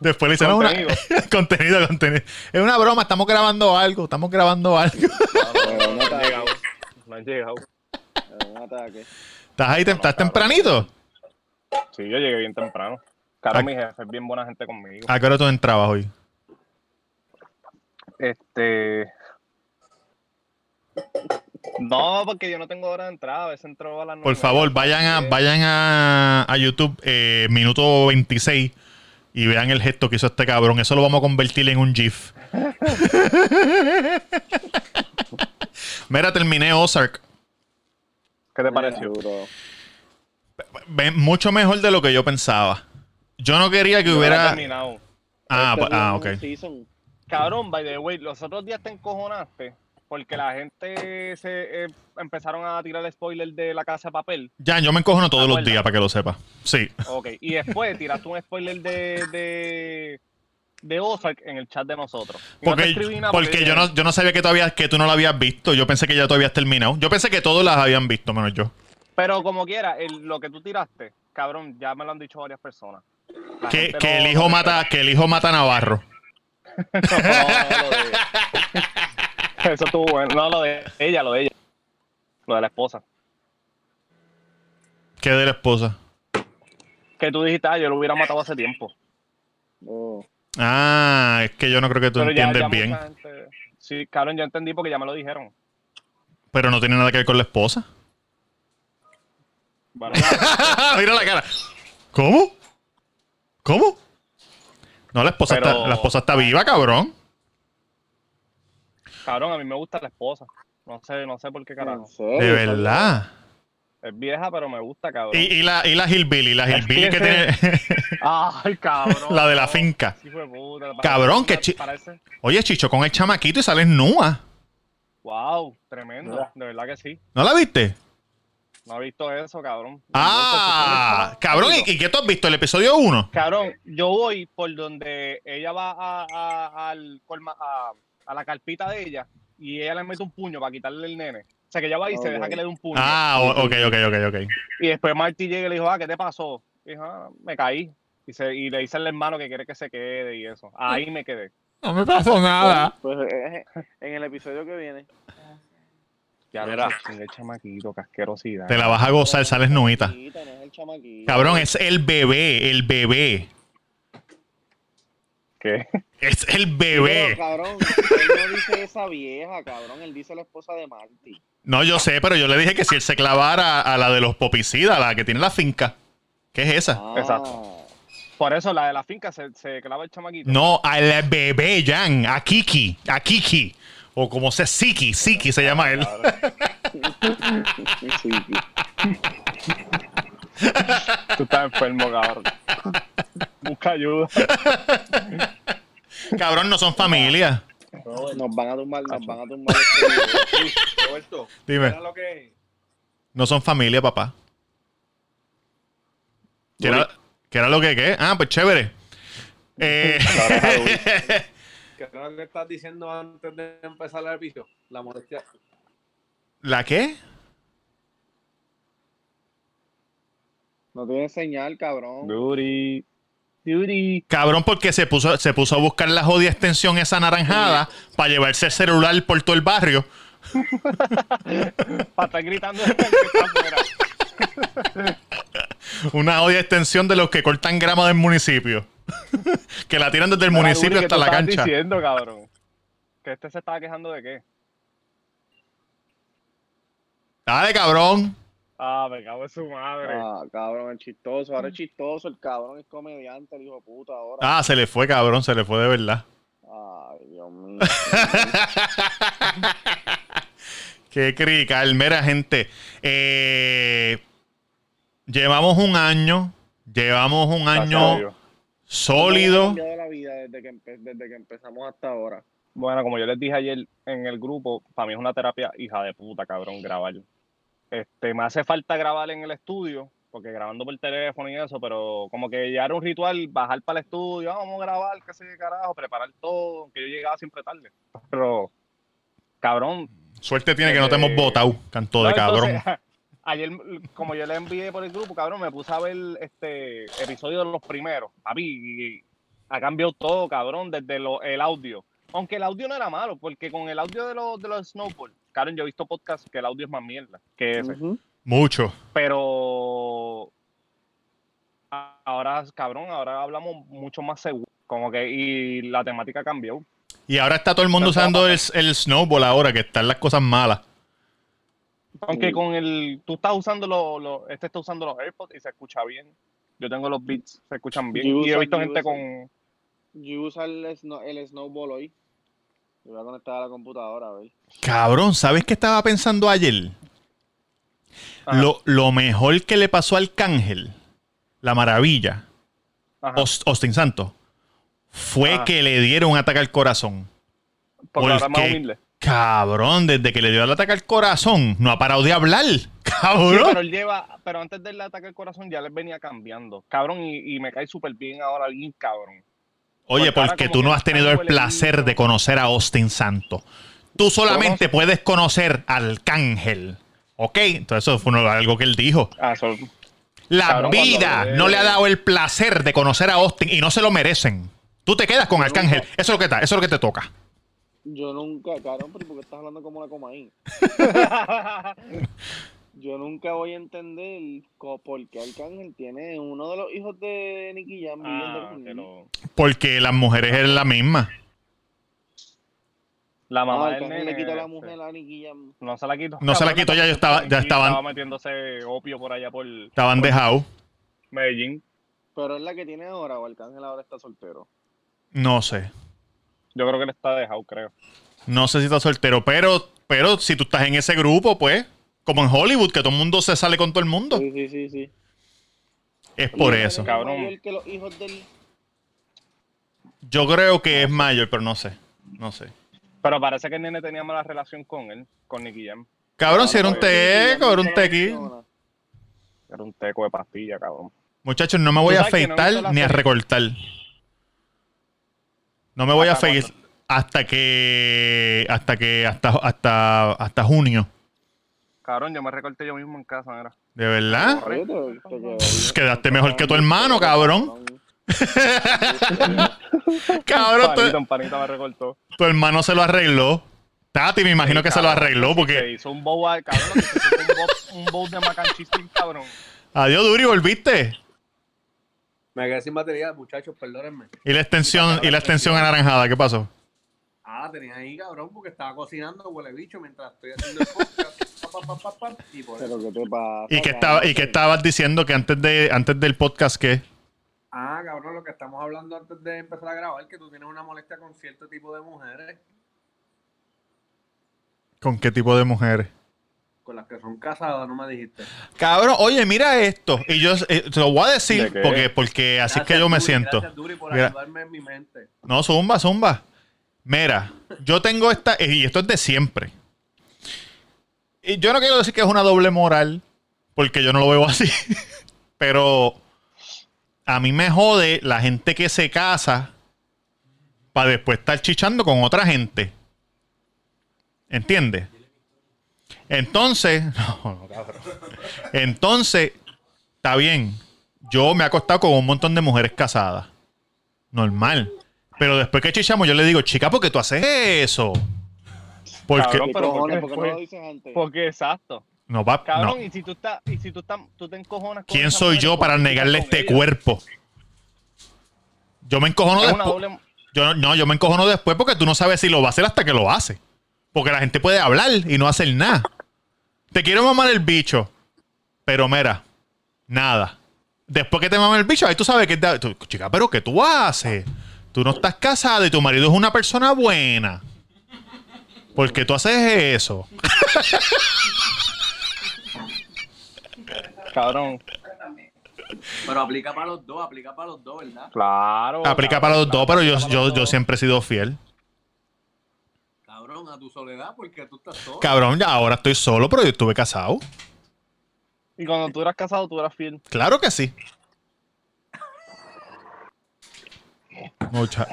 Speaker 2: después le dice, no, una-
Speaker 5: Contenido.
Speaker 2: contenido, contenido. Es una broma, estamos grabando algo, estamos grabando algo.
Speaker 5: No han
Speaker 6: ataque.
Speaker 5: llegado. No han llegado.
Speaker 6: eh, Un ataque.
Speaker 2: ¿Estás ahí, tem- estás tempranito?
Speaker 5: Sí, yo llegué bien temprano. Claro, mi jefe es bien buena gente conmigo.
Speaker 2: ¿A qué hora tú entrabas hoy?
Speaker 5: Este. No, porque yo no tengo hora de entrada. A veces entro a las
Speaker 2: Por
Speaker 5: nueve y
Speaker 2: favor, vayan a, vayan a, a YouTube, eh, minuto 26, y vean el gesto que hizo este cabrón. Eso lo vamos a convertir en un GIF. Mira, terminé Ozark.
Speaker 5: ¿Qué te pareció?
Speaker 2: Ve- Mucho mejor de lo que yo pensaba. Yo no quería que
Speaker 5: Yo
Speaker 2: hubiera.
Speaker 5: terminado.
Speaker 2: Ah,
Speaker 6: Este
Speaker 2: ah, ok.
Speaker 6: season.
Speaker 5: Cabrón, by the way, los otros días te encojonaste porque la gente se eh, empezaron a tirar spoilers de la casa de papel.
Speaker 2: Ya, yo me encojono todos los días, para que lo sepa. Sí.
Speaker 5: Ok, y después tiraste un spoiler de, de, de Ozark en el chat de nosotros. Y no te
Speaker 2: Porque, porque yo, no, yo no sabía que, todavía, que tú no lo habías visto. Yo pensé que ya tú habías terminado. Yo pensé que todos las habían visto, menos yo.
Speaker 5: Pero como quiera, el- lo que tú tiraste, cabrón, ya me lo han dicho varias personas.
Speaker 2: Que, que el hijo mata, que el hijo mata a Navarro.
Speaker 5: No, no, Eso estuvo bueno. No, lo de ella, lo de ella. Lo de la esposa.
Speaker 2: Que de la esposa.
Speaker 5: Que tú dijiste, ah, yo lo hubiera matado hace tiempo.
Speaker 6: Oh.
Speaker 2: Ah, es que yo no creo que tú
Speaker 5: Pero
Speaker 2: entiendes
Speaker 5: ya
Speaker 2: bien.
Speaker 5: gente- Sí, cabrón, yo entendí porque ya me lo dijeron.
Speaker 2: Pero no tiene nada que ver con la esposa.
Speaker 5: Bueno,
Speaker 2: Mira la cara. ¿Cómo? ¿Cómo? No, la esposa,
Speaker 5: Pero-
Speaker 2: está, la esposa está viva, cabrón.
Speaker 5: cabrón, a mí me gusta la esposa. No sé, no sé por qué carajo.
Speaker 2: De verdad.
Speaker 5: Es vieja, pero me gusta, cabrón.
Speaker 2: Y, y la, y la Hillbilly, la Hillbilly
Speaker 5: que
Speaker 2: tiene.
Speaker 5: Ay, cabrón.
Speaker 2: La de la finca.
Speaker 5: Sí, fue puta.
Speaker 2: Cabrón, que chi-. Oye, Chicho, con el chamaquito y sales nua.
Speaker 5: Wow, tremendo. De verdad que sí.
Speaker 2: ¿No la viste?
Speaker 5: No he visto eso, cabrón.
Speaker 2: Ah, cabrón, ¿y, y qué tú has visto? ¿El episodio 1?
Speaker 5: Cabrón, yo voy por donde ella va a, a, a, a la carpita de ella y ella le mete un puño para quitarle el nene. Sea, que ella va y se deja que le dé un puño.
Speaker 2: Ah, ok, ok, ok, ok.
Speaker 5: Y después Marty llega y le dijo, ah, ¿qué te pasó? Y dijo, ah, me caí. Y, se, y le dice al hermano que quiere que se quede y eso. Ahí me quedé.
Speaker 2: No me pasó nada.
Speaker 6: Pues eh, en el episodio que viene.
Speaker 5: Ya
Speaker 1: Mira.
Speaker 5: lo el chamaquito, qué asquerosidad.
Speaker 2: Te la vas a gozar, sales nuita. Cabrón, es el bebé, el bebé. Es el
Speaker 6: Pero,
Speaker 2: bebé.
Speaker 6: cabrón, él no dice esa vieja, cabrón. Él dice la esposa de Marty.
Speaker 2: No, yo sé, pero yo le dije que si él se clavara a la de los popicidas, la que tiene la finca. ¿Qué es esa?
Speaker 6: Ah,
Speaker 5: Exacto. Por eso la de la finca se, se clava el chamaquito.
Speaker 2: No, al bebé, Jan, a Kiki, a Kiki. O como se Siki, Siki se llama él.
Speaker 5: Tú estás enfermo, cabrón. Busca ayuda.
Speaker 2: Cabrón, no son familia.
Speaker 6: Nos van a tumbar, nos van a tumbar. este.
Speaker 1: Roberto,
Speaker 2: Dime.
Speaker 1: lo que
Speaker 2: No son familia, papá. ¿Qué era, qué era lo que qué? Ah, pues chévere. Eh,
Speaker 1: ¿Qué era lo que estás diciendo antes de empezar el episodio? La molestia.
Speaker 2: ¿La qué?
Speaker 6: No tiene señal, cabrón.
Speaker 5: Duty. Duty.
Speaker 2: Cabrón, porque se puso, se puso a buscar la jodida extensión esa naranjada para llevarse el celular por todo el barrio.
Speaker 5: Para estar gritando.
Speaker 2: Una jodida extensión de los que cortan grama del municipio. que la tiran desde el municipio
Speaker 5: ¿qué
Speaker 2: hasta la cancha.
Speaker 5: diciendo, cabrón? Que este se estaba quejando de qué.
Speaker 2: Dale, cabrón.
Speaker 5: Ah, me cago en su madre.
Speaker 6: Ah, cabrón, es chistoso. Ahora es chistoso. El cabrón es comediante, el hijo de puta. Ahora.
Speaker 2: Ah, se le fue, cabrón, se le fue de verdad.
Speaker 6: Ay, Dios mío.
Speaker 2: Qué crical. Mira, gente. eh, llevamos un año. Llevamos un año sólido.
Speaker 6: ¿Cómo ha cambiado la vida desde que, empe- desde que empezamos hasta ahora.
Speaker 5: Bueno, como yo les dije ayer en el grupo, para mí es una terapia hija de puta, cabrón, grabar. Este, me hace falta grabar en el estudio, porque grabando por teléfono y eso, pero como que ya era un ritual, bajar para el estudio, ah, vamos a grabar, qué sé qué carajo, preparar todo, aunque yo llegaba siempre tarde. Pero, cabrón.
Speaker 2: Suerte tiene que no te hemos
Speaker 5: Eh,
Speaker 2: votado, canto de cabrón.
Speaker 5: entonces, ayer, como yo le envié por el grupo, cabrón, me puse a ver este episodio de los primeros. Papi, y ha cambiado todo, cabrón, desde lo- el audio. Aunque el audio no era malo, porque con el audio de los, de los Snowball, cabrón, yo he visto podcasts que el audio es más mierda que ese.
Speaker 2: Mucho.
Speaker 5: Pero ahora, cabrón, ahora hablamos mucho más seguro. Como que, y la temática cambió.
Speaker 2: Y ahora está todo el mundo usando el, el snowball ahora, que están las cosas malas.
Speaker 5: Aunque con el, tú estás usando los, los- este está usando los AirPods y se escucha bien. Yo tengo los beats, se escuchan bien.
Speaker 6: Yo
Speaker 5: y he visto gente
Speaker 6: uso-
Speaker 5: con,
Speaker 6: Yo uso el, snow- el snowball hoy. Yo voy a conectar a la computadora, a ver.
Speaker 2: Cabrón, ¿sabes qué estaba pensando ayer? Lo, lo mejor que le pasó al Cángel, la maravilla, Austin Santos, fue
Speaker 5: Ajá.
Speaker 2: que le dieron un ataque al corazón.
Speaker 5: porque es más
Speaker 2: porque-
Speaker 5: humilde.
Speaker 2: Cabrón, desde que le dio el ataque al corazón, no ha parado de hablar.
Speaker 5: Sí,
Speaker 2: Cabrón.
Speaker 5: pero él lleva, pero antes del ataque al corazón ya les venía cambiando. Cabrón, y, y me cae súper bien ahora, bien cabrón.
Speaker 2: Oye,
Speaker 5: porque
Speaker 2: porque tú no has tenido el placer de conocer a Austin Santos. Tú solamente puedes conocer al Cángel. ¿Ok? Entonces eso fue algo que él dijo.
Speaker 5: Ah, eso-
Speaker 2: La
Speaker 5: Cabrón,
Speaker 2: vida no le ha dado el placer de conocer a Austin y no se lo merecen. Tú te quedas con
Speaker 6: Yo
Speaker 2: Arcángel.
Speaker 6: nunca-
Speaker 2: Eso es lo que, está, eso es lo que te toca.
Speaker 6: Yo nunca, cabrón, pero ¿por qué estás hablando como una comaín? Yo nunca voy a entender por qué Arcángel tiene uno de los hijos de Nicky Jam viviendo
Speaker 5: Ah,
Speaker 6: con
Speaker 5: que
Speaker 6: él.
Speaker 5: lo-
Speaker 2: Porque las mujeres es la misma.
Speaker 5: La mamá del
Speaker 6: Arcángel
Speaker 5: nene.
Speaker 6: le quitó a la
Speaker 5: este,
Speaker 6: mujer a Nicky Jam.
Speaker 5: No se la quitó.
Speaker 2: No se la quitó, ya yo estaba- ya estaban-
Speaker 5: Estaba metiéndose opio por allá por
Speaker 2: Estaban dejados.
Speaker 5: Medellín.
Speaker 6: Pero es la que tiene ahora, o Arcángel ahora está soltero.
Speaker 2: No sé.
Speaker 5: Yo creo que él está dejado, creo.
Speaker 2: No sé si está soltero. Pero, pero si tú estás en ese grupo, pues, como en Hollywood, que todo el mundo se sale con todo el mundo.
Speaker 6: Sí, sí, sí, sí.
Speaker 2: Es por eso.
Speaker 6: es
Speaker 5: Cabrón.
Speaker 6: mayor que los hijos del...
Speaker 2: Yo creo que es mayor, pero no sé. No sé.
Speaker 5: Pero parece que el nene tenía mala relación con él, con Nicky Jam.
Speaker 2: Cabrón, si era un teco, era un tequi.
Speaker 5: Era un teco de pastilla, cabrón.
Speaker 2: Muchachos, no me voy a
Speaker 5: no
Speaker 2: afeitar ni a recortar. No me voy a
Speaker 5: ¿Hasta
Speaker 2: afeitar hasta que. Hasta que. Hasta, hasta, hasta junio.
Speaker 5: Cabrón, yo me recorté yo mismo en casa, mira.
Speaker 2: ¿De verdad? Quedaste mejor que tu hermano, cabrón. Cabrón,
Speaker 5: Panita,
Speaker 2: tu,
Speaker 5: un panita me recortó.
Speaker 2: tu hermano se lo arregló. Tati, me imagino
Speaker 5: Sí,
Speaker 2: que se lo arregló
Speaker 5: Se
Speaker 2: porque.
Speaker 5: hizo un bowl, al- cabrón, se hizo un bowl de mac and cheese bien cabrón.
Speaker 2: Adiós, Duri, volviste.
Speaker 1: Me quedé sin batería, muchachos, perdónenme.
Speaker 2: Y la extensión, y la extensión anaranjada, ¿qué pasó?
Speaker 1: Ah, la tenía ahí, cabrón, porque estaba cocinando, huele bicho, mientras estoy haciendo el podcast. Pa, pa, pa, pa, pa, y por eso.
Speaker 6: Pero ¿qué te pasa?
Speaker 2: ¿Y qué estaba, y qué estabas diciendo que antes de, antes del podcast qué?
Speaker 1: Ah, cabrón, lo que estamos hablando antes de empezar a grabar, que tú tienes una molestia con cierto tipo de mujeres.
Speaker 2: ¿Con qué tipo de mujeres?
Speaker 1: Con las que son casadas, no me dijiste.
Speaker 2: Cabrón, oye, mira esto. Y yo eh, te lo voy a
Speaker 5: ¿De
Speaker 2: decir porque, porque así es que yo me siento.
Speaker 1: Gracias, Duri, por
Speaker 2: Gra-
Speaker 1: ayudarme en mi mente.
Speaker 2: No, zumba, zumba. Mira, yo tengo esta, y esto es de siempre. Y yo no quiero decir que es una doble moral, porque yo no lo veo así. Pero a mí me jode la gente que se casa para después estar chichando con otra gente. ¿Entiendes? Entonces. Entonces, está bien. Yo me he acostado con un montón de mujeres casadas. Normal. Pero después que chichamos, yo le digo, chica, ¿por qué tú haces eso? Porque
Speaker 5: Cabrón,
Speaker 6: ¿Qué
Speaker 5: pero? ¿por qué
Speaker 6: ¿Por qué no lo dices antes?
Speaker 5: Porque exacto.
Speaker 2: no va.
Speaker 5: Cabrón,
Speaker 2: no.
Speaker 5: y si tú estás, y si tú estás, tú te encojonas con
Speaker 2: ¿Quién
Speaker 5: esa
Speaker 2: soy
Speaker 5: mujer,
Speaker 2: yo
Speaker 5: ¿por
Speaker 2: para negarle este
Speaker 5: ella?
Speaker 2: cuerpo? Yo me encojono
Speaker 5: Es
Speaker 2: después.
Speaker 5: doble-
Speaker 2: Yo, no- no, yo me encojono después porque tú no sabes si lo va a hacer hasta que lo hace. Porque la gente puede hablar y no hacer nada. Te quiero mamar el bicho. Pero mira, nada. Después que te maman el bicho, ahí tú sabes que... te- tú, chica, pero ¿qué tú haces? Tú no estás casada y tu marido es una persona buena. ¿Por qué tú haces eso?
Speaker 5: Cabrón.
Speaker 1: Pero aplica para los dos, aplica para los dos, ¿verdad?
Speaker 5: Claro.
Speaker 2: Aplica para los
Speaker 5: claro,
Speaker 2: dos, pero yo, yo, yo siempre he sido fiel.
Speaker 1: Cabrón, a tu soledad, porque tú estás solo.
Speaker 2: Cabrón, ya ahora estoy solo, pero yo estuve casado.
Speaker 5: Y cuando tú eras casado, tú eras fiel.
Speaker 2: Claro que sí. Mucha.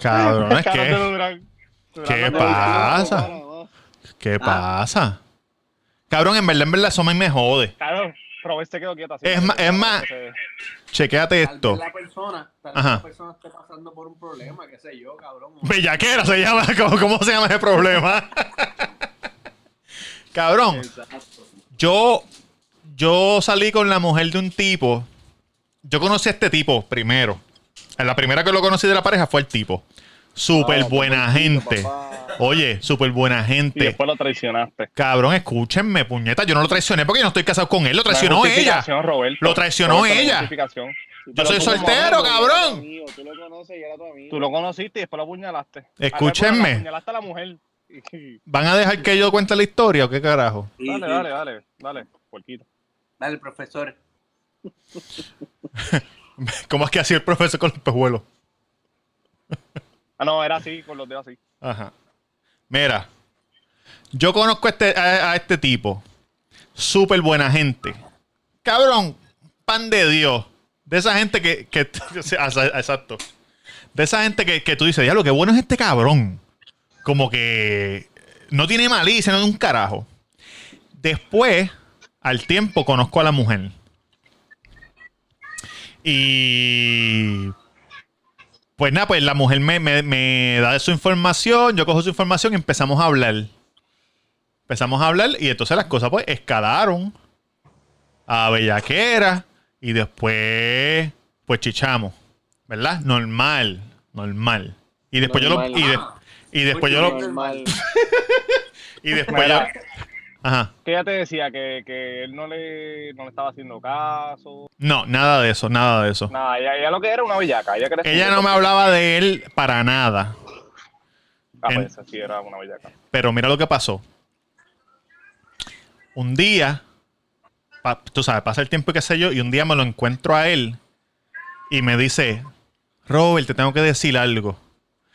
Speaker 2: Cabrón, es
Speaker 5: Cabrón,
Speaker 2: que.
Speaker 5: de Durán. Durán
Speaker 2: ¿Qué
Speaker 5: te-
Speaker 2: pasa? ¿Qué pasa? Cabrón, en verdad, en verdad, mí me jode.
Speaker 5: Cabrón, Robert se quedó quieto así.
Speaker 2: Es más- es más- Chequéate
Speaker 1: Tal
Speaker 2: esto.
Speaker 1: vez la persona, tal vez la persona esté pasando por un problema, qué sé yo, cabrón.
Speaker 2: Bellaquera se llama. ¿Cómo, cómo se llama ese problema? Cabrón, yo. Yo salí con la mujer de un tipo. Yo conocí a este tipo primero. La primera que lo conocí de la pareja fue el tipo. Súper
Speaker 6: Ah,
Speaker 2: buena
Speaker 6: pobrecito,
Speaker 2: gente.
Speaker 6: papá.
Speaker 2: Oye, súper buena
Speaker 5: Y
Speaker 2: gente.
Speaker 5: después lo traicionaste.
Speaker 2: Cabrón, escúchenme, puñeta. Yo no lo traicioné porque yo no estoy casado con él. Lo traicionó ella.
Speaker 5: Roberto.
Speaker 2: Lo traicionó
Speaker 5: Roberto,
Speaker 2: ella. Yo soy soltero,
Speaker 6: y
Speaker 2: cabrón.
Speaker 6: Tú lo conoces y era tu amigo.
Speaker 5: Tú lo conociste y después lo apuñalaste.
Speaker 2: Escúchenme.
Speaker 5: Apuñalaste a la mujer.
Speaker 2: ¿Van a dejar que yo cuente la historia o qué carajo?
Speaker 1: Sí,
Speaker 5: Dale,
Speaker 1: sí.
Speaker 5: dale, dale, dale, puerquito.
Speaker 1: Dale, profesor.
Speaker 2: ¿Cómo es que hacía el profesor con los pejuelos?
Speaker 5: Ah, no, era así, con los dedos así.
Speaker 2: Ajá. Mira, yo conozco a este, a, a este tipo. Súper buena gente. Cabrón, pan de Dios. De esa gente que. que exacto. De esa gente que, que tú dices, diablo, qué bueno es este cabrón. Como que no tiene malicia, no de un carajo. Después, al tiempo, conozco a la mujer. Y pues nada, pues la mujer me, me- me da su información, yo cojo su información y empezamos a hablar. Empezamos a hablar y entonces las cosas pues escalaron a bellaquera y después pues chichamos, ¿verdad? Normal, normal. Y después yo lo y, de- y después yo lo y después yo. Ajá.
Speaker 5: Que ella te decía que, que él no le, no le estaba haciendo caso.
Speaker 2: No, nada de eso, nada de eso.
Speaker 5: Nada, ella, ella lo que era una bellaca. Ella,
Speaker 2: no me hablaba de él para nada.
Speaker 5: Ah,
Speaker 2: en-
Speaker 5: pues sí era una bellaca.
Speaker 2: Pero mira lo que pasó. Un día, pa- tú sabes, pasa el tiempo y qué sé yo, y un día me lo encuentro a él y me dice, Robert, te tengo que decir algo.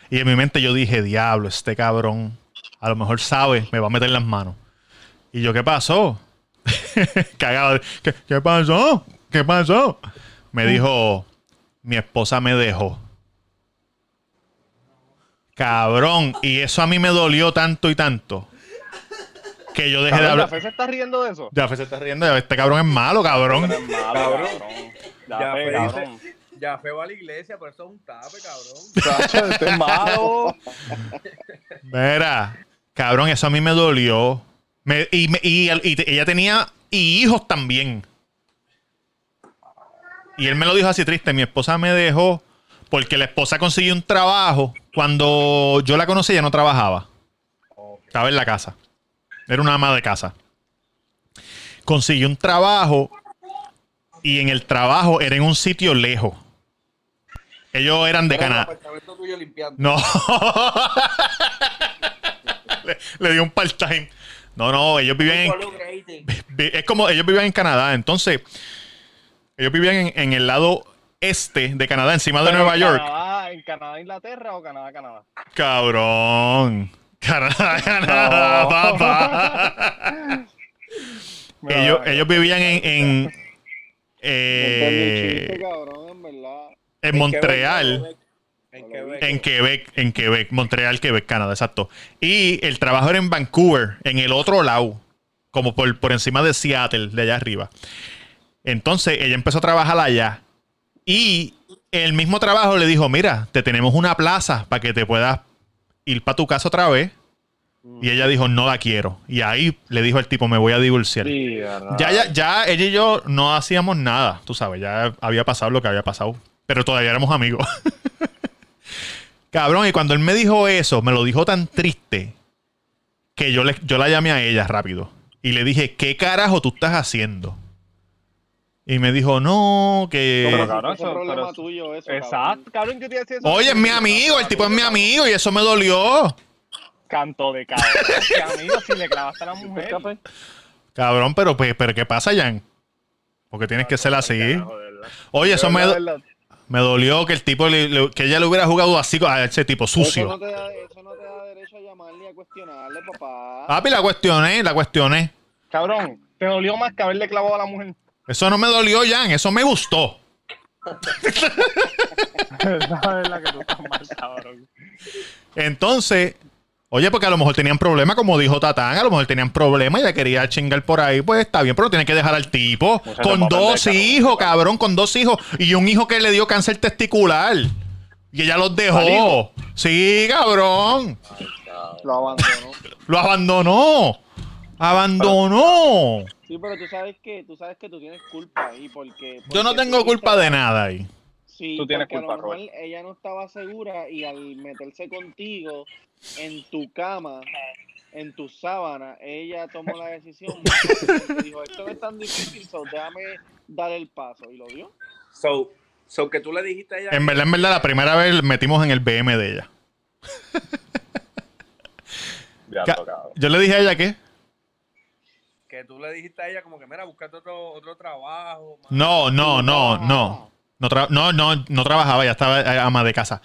Speaker 2: Y en mi mente yo dije, diablo, este cabrón, a lo mejor sabe, me va a meter las manos. Y yo, ¿qué pasó? Cagado. ¿Qué, qué pasó? ¿Qué pasó? Me dijo, mi esposa me dejó. Cabrón, y eso a mí me dolió tanto y tanto que yo dejé de hablar.
Speaker 5: ¿Jafé se está riendo de eso?
Speaker 2: Ya se está riendo, ya, este cabrón es malo, cabrón.
Speaker 5: Es malo,
Speaker 1: Cabrón. Ya a la iglesia, pero eso es un tape, cabrón.
Speaker 5: Chacho, este es malo.
Speaker 2: Mira, cabrón, eso a mí me dolió. Me- y, me- y- y te- ella tenía y hijos también. Y él me lo dijo así triste. Mi esposa me dejó porque la esposa consiguió un trabajo. Cuando yo la conocí, ella no trabajaba. Estaba en la casa. Era una ama de casa. Consiguió un trabajo y en el trabajo era en un sitio lejos. Ellos eran de Canadá. No. le, le dio un part-time. No, no, ellos vivían en, es como ellos vivían en Canadá, entonces ellos vivían en, en el lado este de Canadá, encima de
Speaker 5: Pero
Speaker 2: Nueva
Speaker 5: en
Speaker 2: York.
Speaker 5: Canadá, ¿En Canadá, Inglaterra o Canadá, Canadá?
Speaker 2: Cabrón. Canadá, Canadá,
Speaker 5: No.
Speaker 2: papá. ellos, ellos vivían en, en, eh,
Speaker 6: chiste, cabrón, en verdad.
Speaker 2: en Montreal.
Speaker 1: En Quebec.
Speaker 2: En Quebec, en Quebec, Montreal, Quebec, Canadá, exacto. Y el trabajo era en Vancouver, en el otro lado, como por, por encima de Seattle, de allá arriba. Entonces ella empezó a trabajar allá. Y el mismo trabajo le dijo: Mira, te tenemos una plaza para que te puedas ir para tu casa otra vez. Y ella dijo: No la quiero. Y ahí le dijo el tipo: Me voy a divorciar.
Speaker 5: Sí.
Speaker 2: Ya, ya, ya, ella y yo no hacíamos nada, tú sabes, ya había pasado lo que había pasado, pero todavía éramos amigos. Cabrón, y cuando él me dijo eso, me lo dijo tan triste que yo, le, yo la llamé a ella rápido y le dije, ¿qué carajo tú estás haciendo? Y me dijo, no, que...
Speaker 5: Pero, cabrón,
Speaker 6: fuese
Speaker 5: eso-
Speaker 6: problema
Speaker 5: pero-
Speaker 6: tuyo eso,
Speaker 5: Exacto, cabrón, yo te iba a decir eso.
Speaker 2: Oye, es mi amigo, el tipo es mi amigo y eso me dolió.
Speaker 5: Canto de cabrón. Amigo, si le clavaste a la mujer.
Speaker 2: Cabrón, pero, pues, pero ¿qué pasa, Jan? Porque tienes que ser así. Oye, eso me. Me dolió que el tipo, le- le- que ella le hubiera jugado así a ese tipo sucio.
Speaker 6: Eso no, te da, eso no te da derecho a llamarle y a cuestionarle, papá.
Speaker 2: Papi, la cuestioné, la cuestioné.
Speaker 5: Cabrón, te dolió más que haberle clavado a la mujer.
Speaker 2: Eso no me dolió, Jan, eso me gustó.
Speaker 5: La verdad que tú estás mal, cabrón.
Speaker 2: Entonces, oye, porque a lo mejor tenían problemas, como dijo Tatán, a lo mejor tenían problemas, ella quería chingar por ahí, pues está bien, pero tiene que dejar al tipo con dos hijos, cabrón, con dos hijos y un hijo que le dio cáncer testicular. Y ella los dejó. Sí, cabrón.
Speaker 6: Lo abandonó.
Speaker 2: Lo abandonó. Abandonó.
Speaker 6: Sí, pero tú sabes que tú sabes que tú tienes culpa ahí porque,
Speaker 2: Yo no tengo culpa de nada ahí.
Speaker 6: Sí,
Speaker 5: Tú tienes
Speaker 6: porque
Speaker 5: culpa,
Speaker 6: a lo mejor ella no estaba segura y al meterse contigo en tu cama, en tu sábana, ella tomó la decisión. dijo, esto no es tan difícil, so déjame dar el paso. Y lo dio.
Speaker 1: So, so que tú le dijiste a ella
Speaker 2: En verdad, en verdad, la primera vez metimos en el BM de ella.
Speaker 5: Ya.
Speaker 2: Yo le dije a ella que
Speaker 1: que tú le dijiste a ella como que mira, buscate otro, otro trabajo. man".
Speaker 2: no, no, no, no. No, tra- no, no, no trabajaba, ya estaba eh, ama de casa.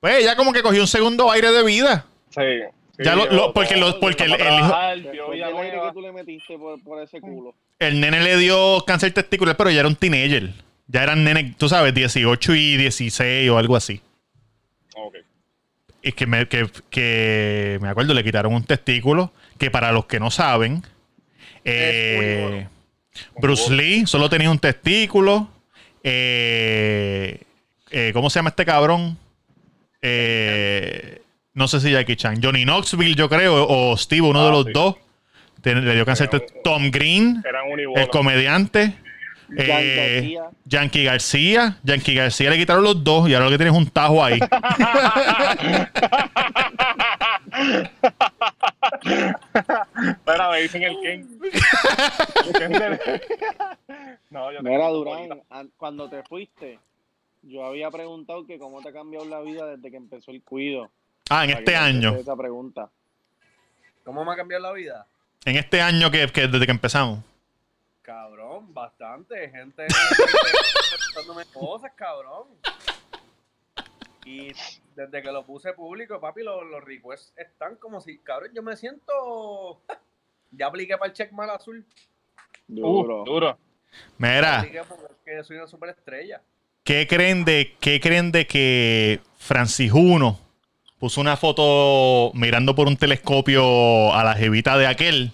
Speaker 2: Pues ella como que cogió un segundo aire de vida.
Speaker 5: Sí. sí,
Speaker 2: Ya lo- lo- porque lo- porque el- el hijo-
Speaker 5: trabajar, vio
Speaker 6: Después
Speaker 5: vida
Speaker 6: del aire
Speaker 5: nueva.
Speaker 6: que tú le metiste por, por ese culo.
Speaker 2: El nene le dio cáncer testicular, pero ya era un teenager. Ya eran nenes, tú sabes, 18 y 16 o algo así.
Speaker 5: Ok.
Speaker 2: Y que me, que, que me acuerdo, le quitaron un testículo. Que para los que no saben, eh, Bruce Lee solo tenía un testículo. Eh, eh, ¿Cómo se llama este cabrón? Eh, no sé si Jackie Chan. Johnny Knoxville, yo creo, o Steve, uno de
Speaker 5: Ah,
Speaker 2: los
Speaker 5: sí.
Speaker 2: dos. Le dio cáncer. Tom Green, el comediante. Eh. Yankee García. Yankee García le quitaron los dos y ahora lo que tiene es un tajo ahí.
Speaker 5: Espera, me dicen el Ken. El Ken de- no, yo
Speaker 6: Mira, Durán, cuando te fuiste, yo había preguntado que cómo te ha cambiado la vida desde que empezó el cuido.
Speaker 2: Ah, en
Speaker 6: Para
Speaker 2: este año.
Speaker 6: Esa pregunta.
Speaker 1: ¿Cómo me ha cambiado la vida?
Speaker 2: En este año que, que desde que empezamos.
Speaker 1: Cabrón, bastante. Gente preguntándome cosas, cabrón. Y desde que lo puse público, papi, los, los requests están como si, cabrón, yo me siento. Ya apliqué para el check mal azul.
Speaker 6: Duro.
Speaker 5: Uh, duro.
Speaker 2: Mira,
Speaker 1: Apliqué porque soy una superestrella.
Speaker 2: ¿Qué creen de, qué creen de que Francis Uno puso una foto mirando por un telescopio a la jevita de aquel?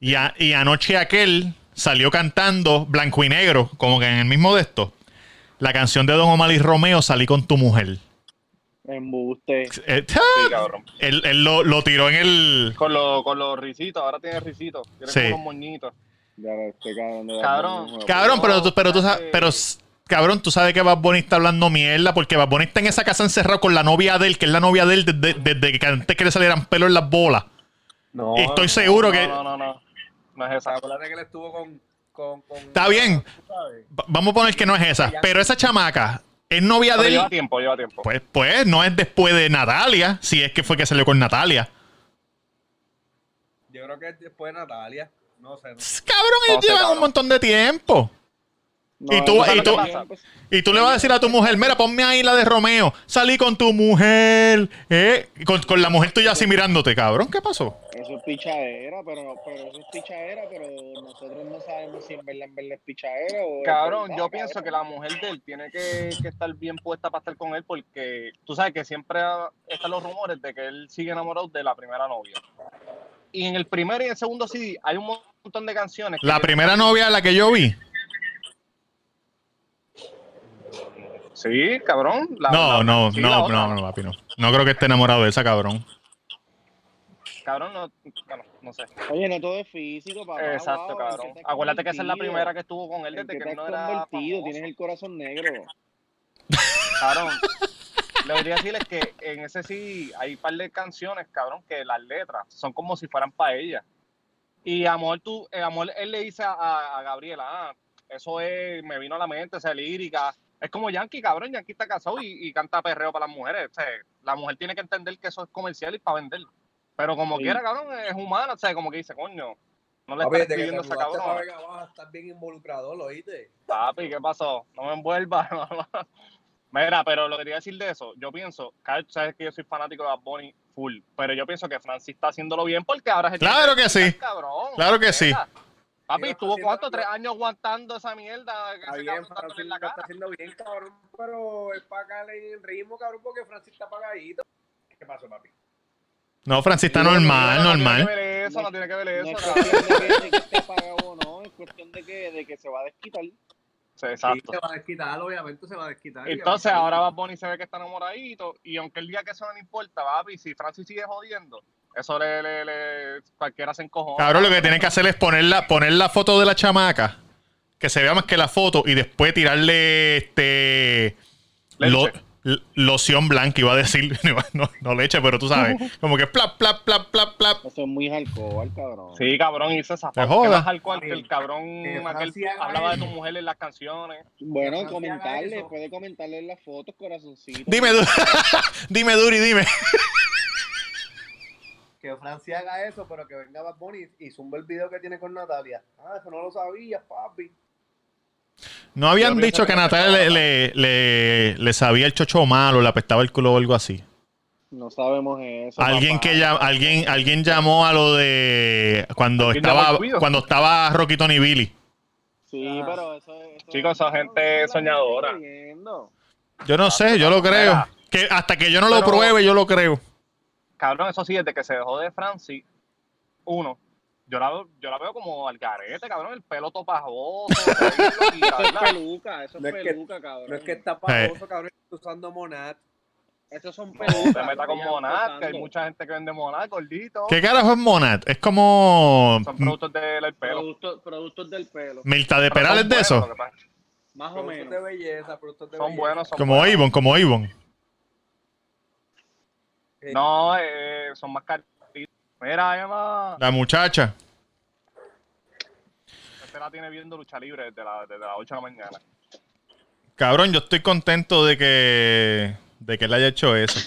Speaker 2: Y, a- y anoche aquel salió cantando blanco y negro, como que en el mismo de esto. La canción de Don Omar y Romeo, Salí con tu mujer.
Speaker 6: Embuste.
Speaker 2: Eh,
Speaker 5: Sí, cabrón.
Speaker 2: él él lo, lo tiró en el.
Speaker 5: Con, los con los risitos, ahora tiene risitos. Tiene
Speaker 2: Sí.
Speaker 5: como unos moñitos.
Speaker 6: Ya este cabrón
Speaker 5: Cabrón.
Speaker 2: Cabrón, pero tú, pero tú
Speaker 5: No,
Speaker 2: sabes, pero s- cabrón, tú sabes que Bad Bunny está hablando mierda porque Bad Bunny está en esa casa encerrado con la novia de él, que es la novia de él desde, desde que antes que le salieran pelos en las bolas.
Speaker 1: No.
Speaker 2: Y estoy seguro que
Speaker 5: No, no, no. No es esa.
Speaker 1: Acuérdate que él estuvo con. con, con
Speaker 2: Está bien. vamos a poner que no es esa, pero esa chamaca es novia
Speaker 5: Pero
Speaker 2: de él.
Speaker 5: lleva tiempo, lleva tiempo.
Speaker 2: Pues, pues no es después de Natalia, si es que fue que salió con Natalia.
Speaker 1: Yo creo que es después de Natalia. No sé. no.
Speaker 2: Cabrón,
Speaker 5: No
Speaker 2: ellos llevan un montón de tiempo.
Speaker 6: No,
Speaker 2: Y tú- y tú-
Speaker 6: pasa.
Speaker 2: Y tú le vas a decir a tu mujer, mira, ponme ahí la de Romeo. Salí con tu mujer. ¿eh? Y Con, con la mujer tuya así mirándote, cabrón. ¿Qué pasó?
Speaker 6: Eso es pichadera, pero, pero eso es pichadera, pero nosotros no sabemos si en verdad, en verdad es pichadera o...
Speaker 5: Cabrón,
Speaker 6: verdad,
Speaker 5: yo pienso que la mujer de él tiene que, que estar bien puesta para estar con él porque tú sabes que siempre están los rumores de que él sigue enamorado de la primera novia. Y en el primer y el segundo CD hay un montón de canciones.
Speaker 2: La primera novia, la que yo vi.
Speaker 5: Sí, cabrón. la-
Speaker 2: No,
Speaker 5: la-
Speaker 2: no,
Speaker 5: sí,
Speaker 2: no, no, no, papi, no. No creo que esté enamorado de esa, cabrón.
Speaker 5: Cabrón, no, bueno, no sé.
Speaker 6: Oye, no todo es físico, papá.
Speaker 5: Exacto,
Speaker 6: wow,
Speaker 5: cabrón.
Speaker 6: ¿en qué te has
Speaker 5: Acuérdate que esa es la primera que estuvo con él
Speaker 6: ¿En
Speaker 5: desde que él no era
Speaker 6: convertido?
Speaker 5: famoso.
Speaker 6: Tienes el corazón negro.
Speaker 5: Cabrón. Lo que quería decir es que en ese sí hay un par de canciones, cabrón, que las letras son como si fueran para ella. Y amor, tú, eh, amor, él le dice a, a Gabriela, ah, eso es, me vino a la mente, esa lírica. Es como Yankee, cabrón, Yankee está casado y, y canta perreo para las mujeres. O sea, la mujer tiene que entender que eso es comercial y para vender. Pero como
Speaker 6: Sí.
Speaker 5: quiera, cabrón, es humana, o sea, como que dice, coño, no le
Speaker 1: Papi,
Speaker 5: estás a esa cabrón.
Speaker 1: Estás bien involucrado, ¿lo oíste?
Speaker 5: Papi, ¿qué pasó? No me envuelvas. Mira, pero lo que quería decir de eso, yo pienso, Carl, sabes que yo soy fanático de Bad Bunny full, pero yo pienso que Francis está haciéndolo bien porque ahora es el
Speaker 2: Claro que sí.
Speaker 5: cabrón.
Speaker 2: Claro que sí.
Speaker 5: Papi, estuvo cuánto,
Speaker 1: no-
Speaker 5: tres años aguantando esa mierda que
Speaker 1: Está bien, Francis
Speaker 5: en la
Speaker 1: está haciendo bien, cabrón, pero es para en el ritmo, cabrón, porque Francis está apagadito. ¿Qué pasó, papi?
Speaker 2: No, Francis está
Speaker 5: No,
Speaker 2: normal,
Speaker 5: no tiene
Speaker 2: normal.
Speaker 5: que ver eso, no tiene que ver
Speaker 6: No
Speaker 5: eso,
Speaker 6: es cuestión de que, esté no, es cuestión de que, de que se va a desquitar.
Speaker 5: Sí,
Speaker 1: Sí,
Speaker 5: Exacto.
Speaker 1: se va a desquitar, obviamente se va a desquitar.
Speaker 5: Entonces ahora Bad Bunny se ve que está enamoradito y aunque el día que eso no le importa, papi, si Francis sigue jodiendo, eso le, le, le cualquiera se encojona.
Speaker 2: Cabrón, lo que tienen que hacer es poner la, poner la foto de la chamaca. Que se vea más que la foto. Y después tirarle este. lo- loción blanca, iba a decir. No, no leche, pero tú sabes. Como que plap, plap, plap, plap, plap.
Speaker 6: Eso es muy alcohol, cabrón.
Speaker 5: Sí, cabrón, hice esa foto.
Speaker 2: joda.
Speaker 5: más alcohol que el cabrón aquel hablaba de tu mujer en las canciones.
Speaker 6: Bueno, comentarle, puede comentarle en las fotos, corazoncito.
Speaker 2: Dime, Du- dime, Duri, dime.
Speaker 1: Que Francia haga eso, pero que venga Bad Bunny y zumba el video que tiene con Natalia. Ah, eso no lo sabías, papi.
Speaker 2: No habían
Speaker 5: Yo
Speaker 2: dicho que
Speaker 5: que
Speaker 2: Natalia le, le, le- le sabía el chocho malo, le apestaba el culo o algo así.
Speaker 6: No sabemos eso.
Speaker 2: Alguien
Speaker 6: papá.
Speaker 2: que ya, alguien, alguien llamó a lo de cuando
Speaker 5: ¿Alguien llamó
Speaker 2: estaba, cuando estaba Rocky Tony Billy.
Speaker 6: Sí,
Speaker 1: Ajá.
Speaker 6: pero eso, eso
Speaker 5: Chicos, esa gente soñadora.
Speaker 2: Yo no sé, yo lo creo. Que hasta que yo no lo
Speaker 5: Pero-
Speaker 2: pruebe, yo lo creo.
Speaker 5: Cabrón, eso sí, desde que se dejó de Francis, uno, yo la, veo- yo la veo como al garete, cabrón, el pelo topajoso.
Speaker 6: Eso es peluca, eso es
Speaker 1: No es que-
Speaker 6: peluca, cabrón.
Speaker 1: No es que está
Speaker 2: Eh.
Speaker 1: famoso, cabrón, está usando Monat.
Speaker 6: Esos son
Speaker 5: No
Speaker 6: pelucas.
Speaker 5: se meta con Monat, que hay mucha gente que vende Monat, gordito.
Speaker 2: ¿Qué carajo es Monat? Es como
Speaker 5: Son productos del pelo.
Speaker 6: Productos, productos del pelo.
Speaker 2: Milta de Perales de eso.
Speaker 5: que.
Speaker 6: Más o
Speaker 1: Productos
Speaker 6: menos.
Speaker 1: de belleza, productos de
Speaker 5: Son
Speaker 1: belleza.
Speaker 5: buenos, son
Speaker 2: Como
Speaker 5: buenos.
Speaker 2: Avon, como Avon.
Speaker 5: No, eh, son más caritos. Mira, Emma,
Speaker 2: La muchacha.
Speaker 5: este la tiene viendo lucha libre desde, la, desde las 8 de la mañana.
Speaker 2: Cabrón, yo estoy contento de que de que él haya hecho eso.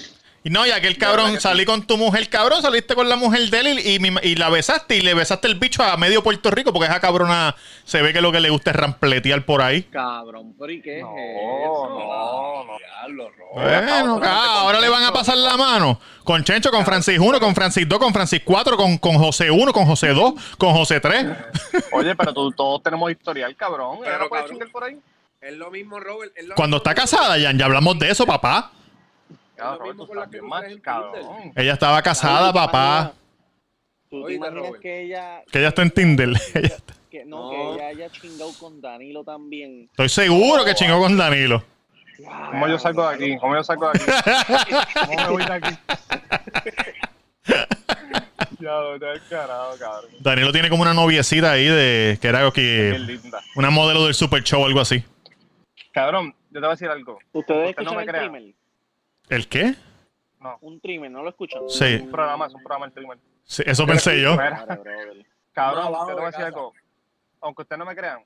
Speaker 2: Y no, ya que el
Speaker 5: verdad
Speaker 2: cabrón, salí con tu mujer, cabrón, saliste con la mujer de él y, y y la besaste y le besaste el bicho a medio Puerto Rico porque esa cabrona se ve que lo que le gusta es rampletear por ahí.
Speaker 6: Cabrón, pero ¿y qué
Speaker 5: No,
Speaker 6: es eso?
Speaker 5: no, no.
Speaker 1: Diablo.
Speaker 2: Bueno, ah, ahora le van a pasar la mano. Con Chencho, con Francis 1, con Francis 2, con Francis 4, con, con José 1, con José 2, con José 3.
Speaker 5: Oye, pero tú- todos tenemos historial, cabrón.
Speaker 1: Pero,
Speaker 5: ¿Ella no puede
Speaker 1: cabrón.
Speaker 5: chingar por ahí?
Speaker 1: Es lo mismo, Robert. es lo
Speaker 2: Cuando
Speaker 1: mismo
Speaker 2: está casada, ya, ya hablamos de eso, papá.
Speaker 5: Tú estás bien.
Speaker 2: Ella estaba casada,
Speaker 6: ¿tú te
Speaker 2: papá.
Speaker 6: ¿Tú te imaginas que ella...
Speaker 2: Que ella está en Tinder. Ella está-
Speaker 6: Que, no,
Speaker 1: No.
Speaker 6: que ella haya chingado con Danilo también.
Speaker 2: Estoy seguro que chingó con Danilo.
Speaker 5: ¿Cómo yo salgo de aquí? ¿Cómo yo salgo de aquí? ¿Cómo me voy de aquí? ya, lo carajo, cabrón.
Speaker 2: Danilo tiene como una noviecita ahí de que era
Speaker 5: Qué
Speaker 2: que
Speaker 5: linda.
Speaker 2: una modelo del Super Show o algo así.
Speaker 5: Cabrón, yo te voy a decir algo.
Speaker 6: ¿Ustedes
Speaker 5: Usted no me
Speaker 6: el
Speaker 5: crea.
Speaker 6: trimmer?
Speaker 2: ¿El qué?
Speaker 5: No,
Speaker 6: Un trimmer, ¿no lo escuchan?
Speaker 2: Sí,
Speaker 5: un programa, es un programa el trimmer.
Speaker 2: sí, eso pensé yo.
Speaker 5: Cabrón, yo te voy a
Speaker 1: de
Speaker 5: decir algo. Aunque ustedes no me crean,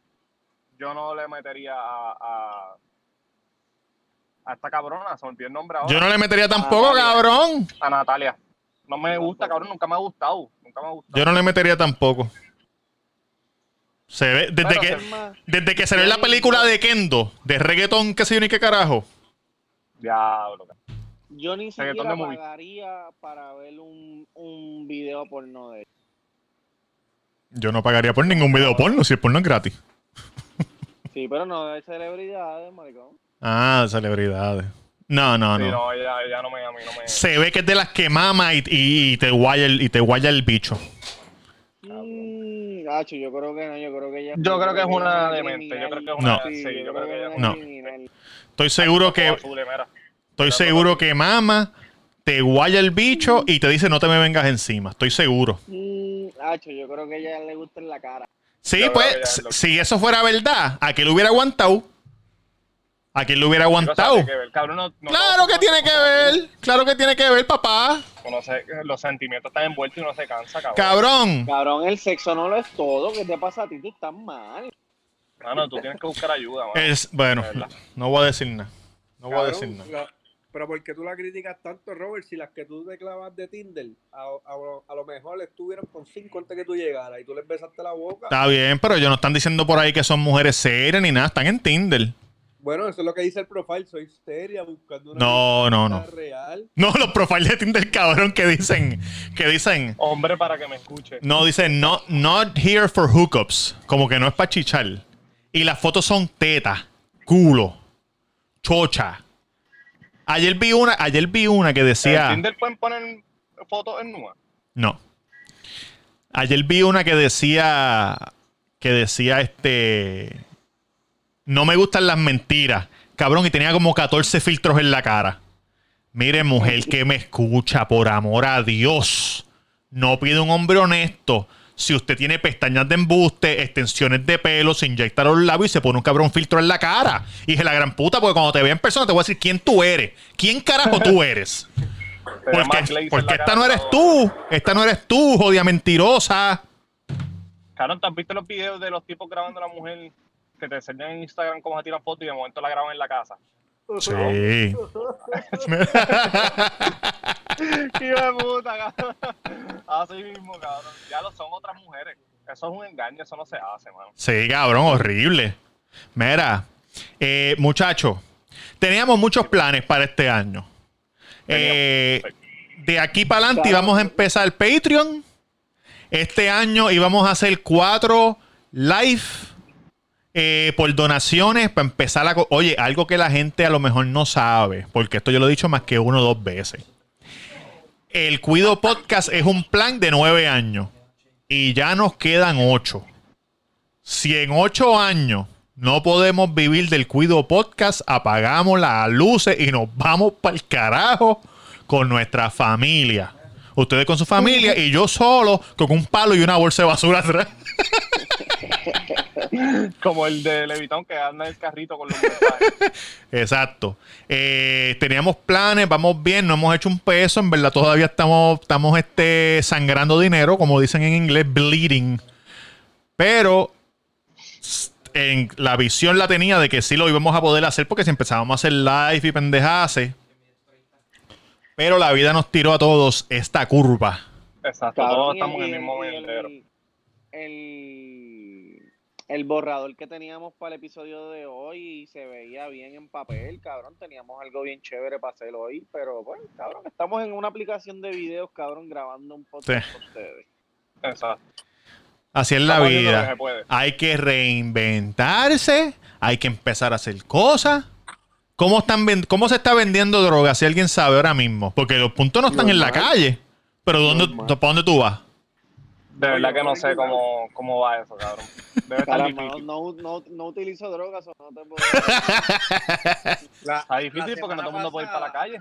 Speaker 5: yo no le metería a, a, a esta cabrona, se me olvidó el nombre ahora,
Speaker 2: Yo no le metería tampoco, cabrón.
Speaker 5: a Natalia. No me gusta, cabrón, nunca me ha gustado. Nunca me ha gustado.
Speaker 2: Yo no le metería tampoco. Se ve, desde
Speaker 5: Bueno,
Speaker 2: que,
Speaker 5: se-
Speaker 2: desde que salió la película de Kendo, de reggaetón, qué sé yo ni qué carajo.
Speaker 5: Diablo, cabrón.
Speaker 6: Yo ni siquiera pagaría para ver un, un video porno de
Speaker 2: Yo no pagaría por ningún video porno si el porno es gratis.
Speaker 6: Sí, pero no de celebridades, maricón.
Speaker 2: Ah, celebridades. No, no,
Speaker 5: Sí,
Speaker 2: no.
Speaker 5: no, ella, ella no me, a mí no me.
Speaker 2: Se ve que es de las que mama y, y- y te guaya el, y te guaya el bicho.
Speaker 6: Mm, Hacho, yo creo que no, yo creo que ella
Speaker 5: Yo creo que es una demente, yo creo que es
Speaker 2: una-.
Speaker 5: Sí, yo creo que ella es
Speaker 6: una
Speaker 2: No. Estoy seguro que. Estoy seguro que mama, te guaya el bicho y te dice no te me vengas encima. Estoy seguro.
Speaker 6: Mm, Hacho, yo creo que a ella le gusta en la cara.
Speaker 2: Sí,
Speaker 5: Yo
Speaker 2: pues,
Speaker 5: que
Speaker 2: si-
Speaker 5: lo-
Speaker 2: si eso fuera verdad, ¿a quién le hubiera aguantado? ¿A quién le hubiera
Speaker 5: Pero,
Speaker 2: aguantado?
Speaker 5: ¿sabes qué ver? Cabrón, no- no
Speaker 2: Claro que tiene que ver. Claro que tiene que ver, papá.
Speaker 5: Uno se- los sentimientos están envueltos y uno se cansa, cabrón.
Speaker 2: Cabrón.
Speaker 6: Cabrón, el sexo no lo es todo. ¿Qué te pasa a ti? Tú estás mal.
Speaker 5: Mano, tú tienes que buscar ayuda, mano.
Speaker 2: Es, bueno,
Speaker 5: De verdad.
Speaker 2: no voy a decir nada. No voy a decir nada.
Speaker 1: Pero ¿por qué tú la criticas tanto, Robert? Si las que tú te clavas de Tinder, a, a- a lo mejor estuvieron con cinco antes que tú llegaras y tú les besaste la boca.
Speaker 2: Está bien, pero ellos no están diciendo por ahí que son mujeres serias ni nada. Están en Tinder.
Speaker 1: Bueno, eso es lo que dice el profile. Soy seria buscando una
Speaker 2: No, no, no.
Speaker 1: real.
Speaker 2: No, los profiles de Tinder, cabrón, que dicen, que dicen,
Speaker 5: Hombre, para que me escuche.
Speaker 2: no, dicen, no, not here for hookups. Como que no es para chichar. Y las fotos son teta, culo, chocha. Ayer vi una, ayer vi una que
Speaker 5: ¿En
Speaker 2: decía.
Speaker 5: Tinder pueden poner fotos en nua?
Speaker 2: No. Ayer vi una que decía. Que decía este. No me gustan las mentiras. Cabrón, y tenía como 14 filtros en la cara. Mire, mujer que me escucha, por amor a Dios. No pide un hombre honesto. Si usted tiene pestañas de embuste, extensiones de pelo, se inyecta los labios y se pone un cabrón filtro en la cara. Y dije la gran puta, porque cuando te vea en persona te voy a decir quién tú eres. ¿Quién carajo tú eres?
Speaker 5: Te
Speaker 2: Porque, esta no eres tú. Esta no eres tú, jodida mentirosa.
Speaker 5: Cabrón, ¿tú has visto los videos de los tipos grabando a la mujer que te enseñan en Instagram cómo se tiran fotos y de momento la graban en la casa?
Speaker 2: Sí.
Speaker 5: ¡Hijo de puta, cabrón! Así mismo, cabrón. Ya lo son otras mujeres. Eso es un engaño, eso no se hace, mano.
Speaker 2: Sí, cabrón, horrible. Mira, eh, muchachos, teníamos muchos planes para este año. Eh, de aquí para adelante íbamos a empezar Patreon. Este año íbamos a hacer cuatro live eh, por donaciones para empezar a... Oye, algo que la gente a lo mejor no sabe, porque esto yo lo he dicho más que uno o dos veces. El Cuido Podcast es un plan de nueve años y ya nos quedan ocho. Si en ocho años no podemos vivir del Cuido Podcast, apagamos las luces y nos vamos para el carajo con nuestra familia. Ustedes con su familia y yo solo con un palo y una bolsa de basura atrás.
Speaker 5: Como el de Levitón que anda en el carrito con los.
Speaker 2: Exacto. Eh, teníamos planes, vamos bien, no hemos hecho un peso, en verdad todavía estamos, estamos este, sangrando dinero, como dicen en inglés, bleeding. Pero en la visión la tenía de que sí lo íbamos a poder hacer porque si empezábamos a hacer live y pendejaces. Pero la vida nos tiró a todos esta curva.
Speaker 5: Exacto, todos estamos en el mismo entero.
Speaker 6: el, el borrador que teníamos para el episodio de hoy se veía bien en papel, cabrón. Teníamos algo bien chévere para hacer hoy, pero bueno, cabrón, estamos en una aplicación de videos, cabrón, grabando un podcast
Speaker 2: Sí.
Speaker 6: con ustedes.
Speaker 5: Exacto.
Speaker 2: Así es la
Speaker 5: que
Speaker 2: vida. Hay que reinventarse, hay que empezar a hacer cosas. ¿Cómo, están ven- ¿Cómo se está vendiendo droga? Si alguien sabe ahora mismo. Porque los puntos no están en la calle. Pero ¿dónde. ¿para dónde tú vas?
Speaker 5: De verdad que no sé cómo, cómo va eso, cabrón. Debe estar
Speaker 6: Caramba,
Speaker 5: difícil.
Speaker 6: no, no, no utilizo drogas o no te puedo...
Speaker 1: La-
Speaker 5: Está difícil porque no todo el mundo puede ir para la calle.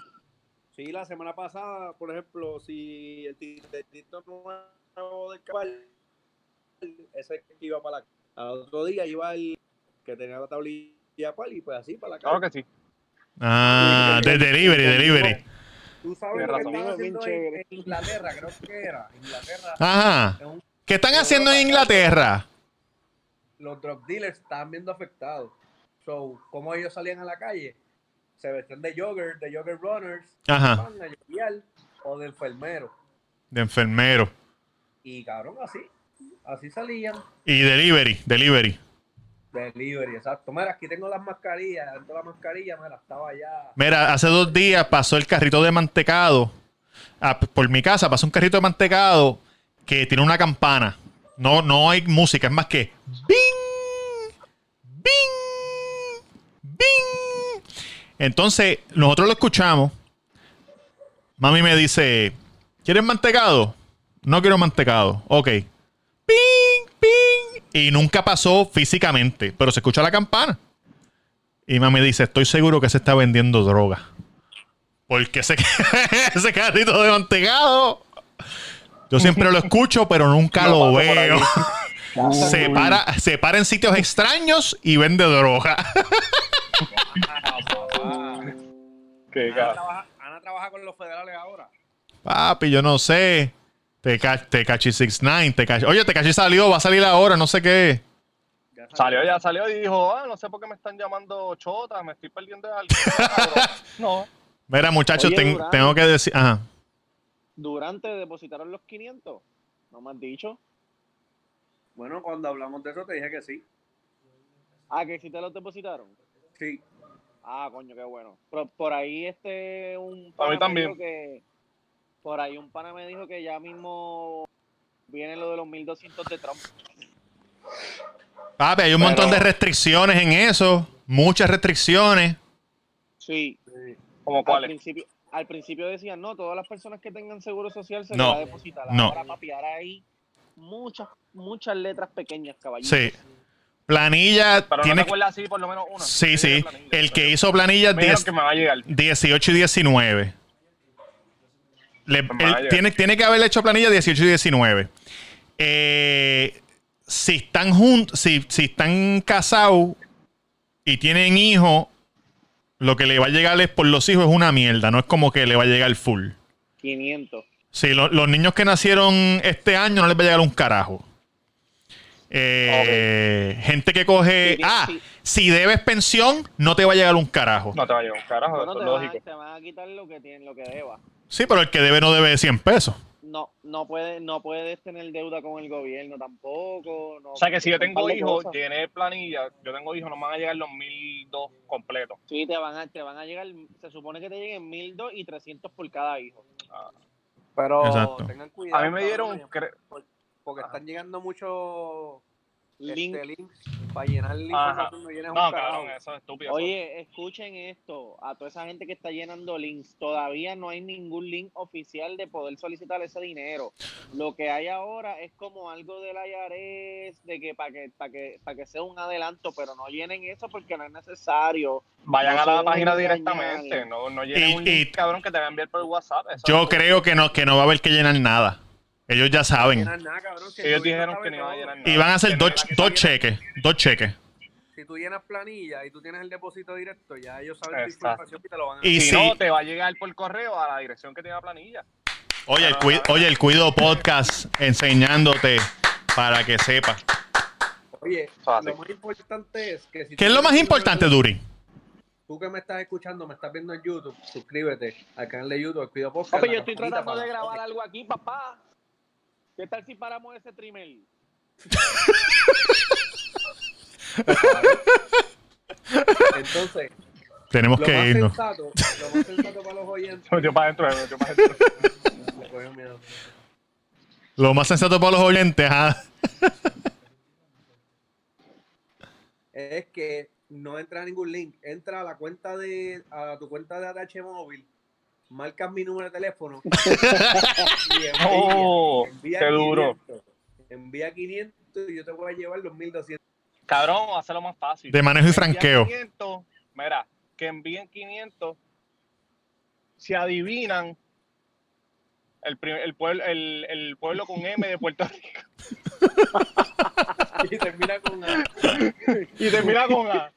Speaker 1: Sí, la semana pasada, por ejemplo, si el titito nuevo del cabal, ese que iba para la Al otro día iba el que tenía la tablilla cual y pues así para la
Speaker 5: Claro
Speaker 1: calle.
Speaker 5: que sí.
Speaker 2: Ah, de delivery, delivery.
Speaker 1: Tú sabes lo que están haciendo en, en Inglaterra, creo que era. Inglaterra.
Speaker 2: Ajá.
Speaker 1: es un-
Speaker 2: ¿Qué están haciendo en Inglaterra?
Speaker 1: los drug dealers estaban viendo afectados. So, como ellos salían a la calle, se vestían de jogger, de jogger runners,
Speaker 2: Ajá.
Speaker 1: joggear, o de enfermeros.
Speaker 2: de enfermero.
Speaker 1: Y cabrón, así. Así salían.
Speaker 2: Y delivery, delivery.
Speaker 1: Delivery, exacto. Mira, aquí tengo las mascarillas. Dentro estaba ya.
Speaker 2: Mira, hace dos días pasó el carrito de mantecado. Ah, por mi casa pasó un carrito de mantecado que tiene una campana. No, no hay música, es más que ¡Bing! ¡Bing! ¡Bing! Entonces, nosotros lo escuchamos. Mami me dice, ¿quieres mantecado? No quiero mantecado. Ok. ¡Ping! Y nunca pasó físicamente, pero se escucha la campana. Y mami dice, estoy seguro que se está vendiendo droga. Porque ese, ese carrito de mantecado. Yo siempre lo escucho, pero nunca
Speaker 5: No
Speaker 2: lo veo. se, para, se para en sitios extraños y vende droga.
Speaker 1: Ana trabaja, Ana trabaja con los federales ahora.
Speaker 2: Papi, yo no sé. Tecachi 69, Tecachi. Oye, Tecachi salió, va a salir ahora, no sé qué.
Speaker 1: Ya.
Speaker 5: Salió, ya salió y dijo, ah, no sé por qué me están llamando chota, me estoy perdiendo de algo. No.
Speaker 2: Mira, muchachos,
Speaker 6: Oye,
Speaker 2: ten-
Speaker 6: Durán.
Speaker 2: tengo que decir. Ajá.
Speaker 6: Durante depositaron los 500. ¿No me has dicho?
Speaker 1: Bueno, cuando hablamos de eso te dije que sí.
Speaker 6: Ah, que sí te los depositaron.
Speaker 1: Sí.
Speaker 6: Ah, coño, qué bueno. Pero por ahí este un
Speaker 5: A mí también.
Speaker 6: que por ahí un pana me dijo que ya mismo viene lo de los 1200 de Trump.
Speaker 2: Papi, hay un
Speaker 5: Pero-
Speaker 2: montón de restricciones en eso. Muchas restricciones.
Speaker 6: Sí,
Speaker 5: ¿Como
Speaker 6: al
Speaker 5: cuáles?
Speaker 6: principio al principio decían, "No, todas las personas que tengan seguro social se
Speaker 2: No,
Speaker 6: les va a depositar."
Speaker 2: no.
Speaker 6: Ahora papi, ahora hay muchas muchas letras pequeñas, caballito.
Speaker 2: Sí. Planilla
Speaker 5: Pero no
Speaker 2: tiene.
Speaker 5: te acuerdas así por lo menos una.
Speaker 2: sí, sí. El que hizo planilla
Speaker 5: Me dijeron
Speaker 2: 10
Speaker 5: que me va a llegar.
Speaker 2: 18 y 19. Le-
Speaker 5: Pues
Speaker 2: él tiene, tiene que haber hecho planilla 18 y 19. Eh, si están juntos, si, si están casados y tienen hijos, lo que le va a llegar es por los hijos es una mierda, no es como que le va a llegar full.
Speaker 6: 500.
Speaker 2: Sí, lo- los niños que nacieron este año no les va a llegar un carajo. Eh, Gente que coge.
Speaker 6: Sí,
Speaker 2: ah,
Speaker 6: sí.
Speaker 2: si debes pensión, no te va a llegar un carajo.
Speaker 5: No te va a llegar un carajo,
Speaker 6: Bueno,
Speaker 5: eso
Speaker 6: te
Speaker 5: es
Speaker 6: van, a,
Speaker 5: lógico.
Speaker 6: te van a quitar lo que tienen, lo que deba.
Speaker 2: Sí, pero el que debe no debe 100 pesos.
Speaker 6: No, no puedes, no puedes tener deuda con el gobierno tampoco. No,
Speaker 5: O sea que si yo tengo hijos, llené planilla, yo tengo hijos, no me van a llegar los 1002 completos.
Speaker 6: Sí, te van a, te van a llegar, se supone que te lleguen 1002 y 300 por cada hijo.
Speaker 1: Pero
Speaker 2: Exacto.
Speaker 1: tengan cuidado.
Speaker 5: A mí me dieron, cre-
Speaker 1: Porque están llegando muchos
Speaker 6: Link.
Speaker 1: este, para llenar el información. No,
Speaker 5: cabrón, eso es estúpido.
Speaker 6: Oye, escuchen esto, a toda esa gente que está llenando links, todavía no hay ningún link oficial de poder solicitar ese dinero. Lo que hay ahora es como algo del IRS, de que para que, para que, para que sea un adelanto, pero no llenen eso porque no es necesario.
Speaker 5: Vayan
Speaker 6: no
Speaker 5: a la página directamente, no, no llenen
Speaker 2: Y-
Speaker 5: un link,
Speaker 2: y-
Speaker 5: cabrón, que te va a enviar por WhatsApp. eso
Speaker 2: Yo creo que no, que no va a haber que llenar nada. Ellos ya
Speaker 1: No
Speaker 2: saben.
Speaker 1: llenas nada, cabrón. Si
Speaker 5: Ellos dijeron que no iban a llenar nada.
Speaker 2: Y van a hacer dos,
Speaker 5: no
Speaker 2: dos cheques. Dos cheques.
Speaker 1: Si tú llenas planilla y tú tienes el depósito directo, ya ellos saben tu información y te lo van a
Speaker 2: Y
Speaker 5: si
Speaker 2: si-
Speaker 5: no, te va a llegar por correo a la dirección que tiene la planilla.
Speaker 2: Oye, el, cui- oye, el Cuido Podcast enseñándote para que sepas.
Speaker 1: Oye,
Speaker 5: Fácil.
Speaker 1: lo más importante es que si
Speaker 2: ¿Qué es lo más importante,
Speaker 1: una-
Speaker 2: Duri?
Speaker 1: Tú que me estás escuchando, me estás viendo en YouTube, suscríbete al canal de YouTube, el Cuido Podcast.
Speaker 6: Yo estoy tratando
Speaker 1: para-
Speaker 6: de grabar algo aquí, papá. ¿Qué tal si paramos ese trimmer?
Speaker 1: Entonces,
Speaker 2: Tenemos
Speaker 1: lo
Speaker 2: que
Speaker 1: más
Speaker 2: irnos.
Speaker 1: sensato, lo más sensato para los oyentes.
Speaker 5: Metió para adentro, metió para adentro.
Speaker 2: Lo más sensato para los oyentes, ajá.
Speaker 1: es que no entra a ningún link. Entra a la cuenta de, a tu cuenta de ATH móvil, marcas mi número de teléfono y envía,
Speaker 5: Oh,
Speaker 1: envía
Speaker 5: qué duro.
Speaker 1: 500. Envía 500 y yo te voy a llevar los 1200.
Speaker 5: Cabrón, hazlo más fácil.
Speaker 2: De manejo y franqueo.
Speaker 5: 500, mira, que envíen 500. Si adivinan, el, el, pueblo, el, el pueblo con M de Puerto Rico.
Speaker 1: Y termina con A.
Speaker 5: Y termina con A.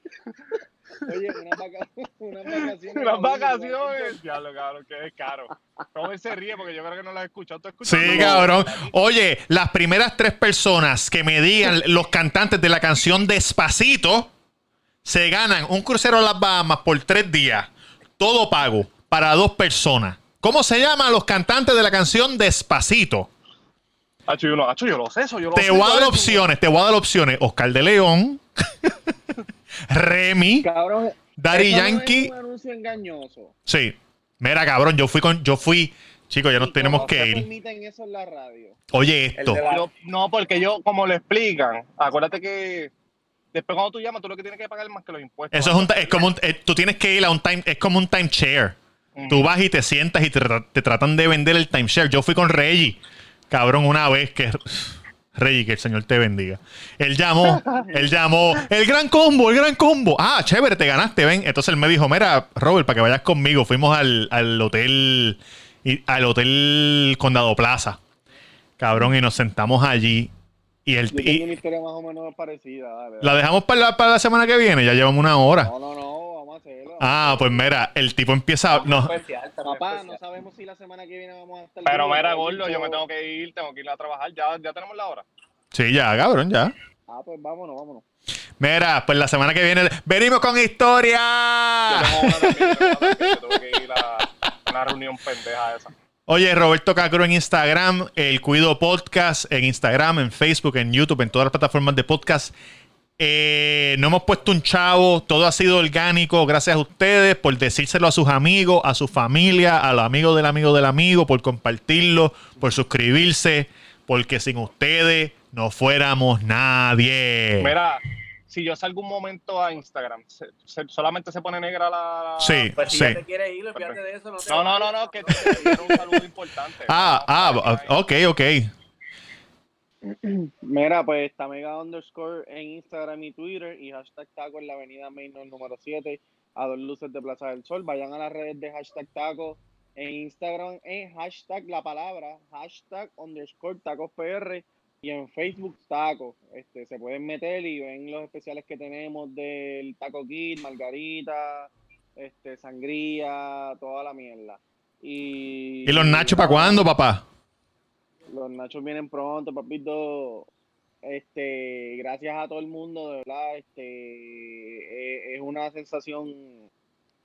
Speaker 6: Oye, unas vaca- unas vacaciones.
Speaker 5: Unas vacaciones. Diablo, cabrón, que es caro. Robert se ríe porque yo creo que no lo has escuchado. ¿Tú has escuchado?
Speaker 2: Sí, cabrón. Oye, las primeras tres personas que me digan los cantantes de la canción Despacito se ganan un crucero a las Bahamas por tres días. Todo pago para dos personas. ¿Cómo se llaman los cantantes de la canción Despacito?
Speaker 5: Hacho, yo, no, hacho, yo lo sé eso, yo lo
Speaker 2: Te
Speaker 5: sé.
Speaker 2: voy a dar opciones, te voy a dar opciones. Oscar de León, Remy,
Speaker 6: Cabrón,
Speaker 2: Daddy
Speaker 6: eso no
Speaker 2: Yankee.
Speaker 6: es un anuncio engañoso.
Speaker 2: Sí. Mira, cabrón, yo fui con, yo fui, chicos, ya nos
Speaker 6: Y
Speaker 2: tenemos que ir.
Speaker 6: permiten eso en la radio.
Speaker 2: Oye, esto.
Speaker 1: de la-
Speaker 5: Yo- no, porque yo, como le explican, acuérdate que después cuando tú llamas, tú lo que tienes que pagar es más que los impuestos.
Speaker 2: Eso es un, es como un- eh, tú tienes que ir a un time, es como un timeshare. Tú vas y te sientas y te tratan de vender el timeshare. Yo fui con Reggie, cabrón, una vez que Reggie, que el Señor te bendiga. Él llamó, él llamó, el gran combo, el gran combo. Ah, chévere, te ganaste, ven. Entonces él me dijo, mira, Robert, para que vayas conmigo. Fuimos al, al hotel, al hotel Condado Plaza, cabrón, y nos sentamos allí. Y el
Speaker 6: Yo
Speaker 2: y-
Speaker 6: tengo una historia más o menos parecida. Dale,
Speaker 2: la dejamos para la, para la semana que viene, ya llevamos una hora.
Speaker 6: No, no, no, hacerlo.
Speaker 2: Ah, pues mira, el tipo empieza. No,
Speaker 1: especial,
Speaker 6: Papá,
Speaker 1: especial.
Speaker 6: no sabemos si la semana que viene vamos a estar.
Speaker 5: Pero mira, gordo, yo me tengo que ir, tengo que ir a trabajar. Ya, ya tenemos la hora.
Speaker 2: sí, ya, cabrón, ya.
Speaker 6: Ah, pues vámonos, vámonos.
Speaker 2: Mira, pues la semana que viene venimos con historia.
Speaker 5: tengo una también, yo tengo una también, yo tengo que ir a una reunión pendeja esa.
Speaker 2: Oye, Roberto Cacro en Instagram, el Cuido Podcast en Instagram, en Facebook, en YouTube, en todas las plataformas de podcast. Eh, no hemos puesto un chavo, todo ha sido orgánico, gracias a ustedes por decírselo a sus amigos, a su familia, a los amigos del amigo del amigo, por compartirlo, por suscribirse, porque sin ustedes no fuéramos nadie.
Speaker 5: Mira, si yo salgo un momento a Instagram, se- se- solamente se pone negra la.
Speaker 2: Sí,
Speaker 1: Pues si
Speaker 2: sí.
Speaker 1: ya te quieres ir, olvídate de eso. No, te
Speaker 5: No, no, no, que te quiero un saludo importante.
Speaker 2: Ah, ah, ok, ok.
Speaker 6: Mira, pues está mega underscore en Instagram y Twitter y hashtag taco en la avenida Main número 7 a dos luces de Plaza del Sol. Vayan a las redes de hashtag taco en Instagram en hashtag la palabra, hashtag underscore tacos PR y en Facebook taco. Este, se pueden meter y ven los especiales que tenemos del taco kit, margarita, este, sangría, toda la mierda. Y,
Speaker 2: ¿Y los nachos para cuándo, papá?
Speaker 6: Los nachos vienen pronto, papito. Este, gracias a todo el mundo, de verdad, este, eh, es una sensación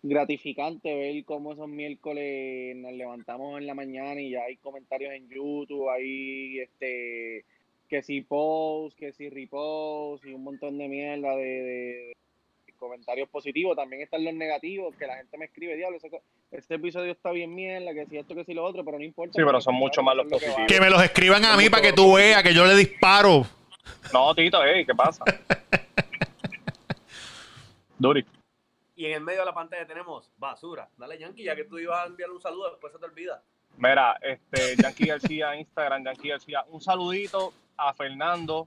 Speaker 6: gratificante ver cómo esos miércoles nos levantamos en la mañana y ya hay comentarios en YouTube, hay este, que si post, que si repost y un montón de mierda de, comentarios positivos. También están los negativos, que la gente me escribe, diablo, ese, este episodio está bien mierda, que si esto, que si lo otro, pero no importa.
Speaker 5: Sí, pero son mucho más los
Speaker 6: que
Speaker 5: positivos.
Speaker 2: Que me los escriban a mí para que tú veas que yo le disparo.
Speaker 5: No, Tito, ey, ¿qué pasa? Duri.
Speaker 1: Y en el medio de la pantalla tenemos basura. Dale, Yankee, ya que tú ibas a enviarle un saludo, después se te olvida.
Speaker 5: Mira, este, Yankee García, Instagram, Yankee García. Un saludito a Fernando,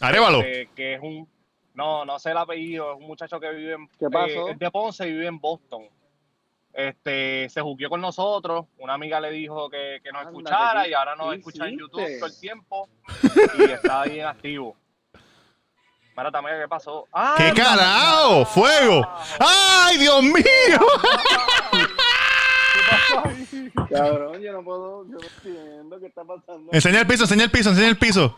Speaker 2: Arévalo.
Speaker 5: eh, que es un, no, no sé el apellido, es un muchacho que vive en,
Speaker 6: ¿Qué pasó?
Speaker 5: eh, es de Ponce y vive en Boston. Este, se jugueó con nosotros, una amiga le dijo que, que nos
Speaker 6: Ándate,
Speaker 5: escuchara
Speaker 6: ¿qué-
Speaker 5: y ahora nos
Speaker 6: qué
Speaker 5: escucha en YouTube todo el tiempo y está bien activo. Mira también qué pasó. ¡Ah,
Speaker 2: ¿Qué carajo? ¡Fuego! ¡Ay, Dios mío!
Speaker 6: Cabrón, yo no puedo, yo no entiendo qué está pasando.
Speaker 2: Enseña el piso, enseña el piso, enseña el piso.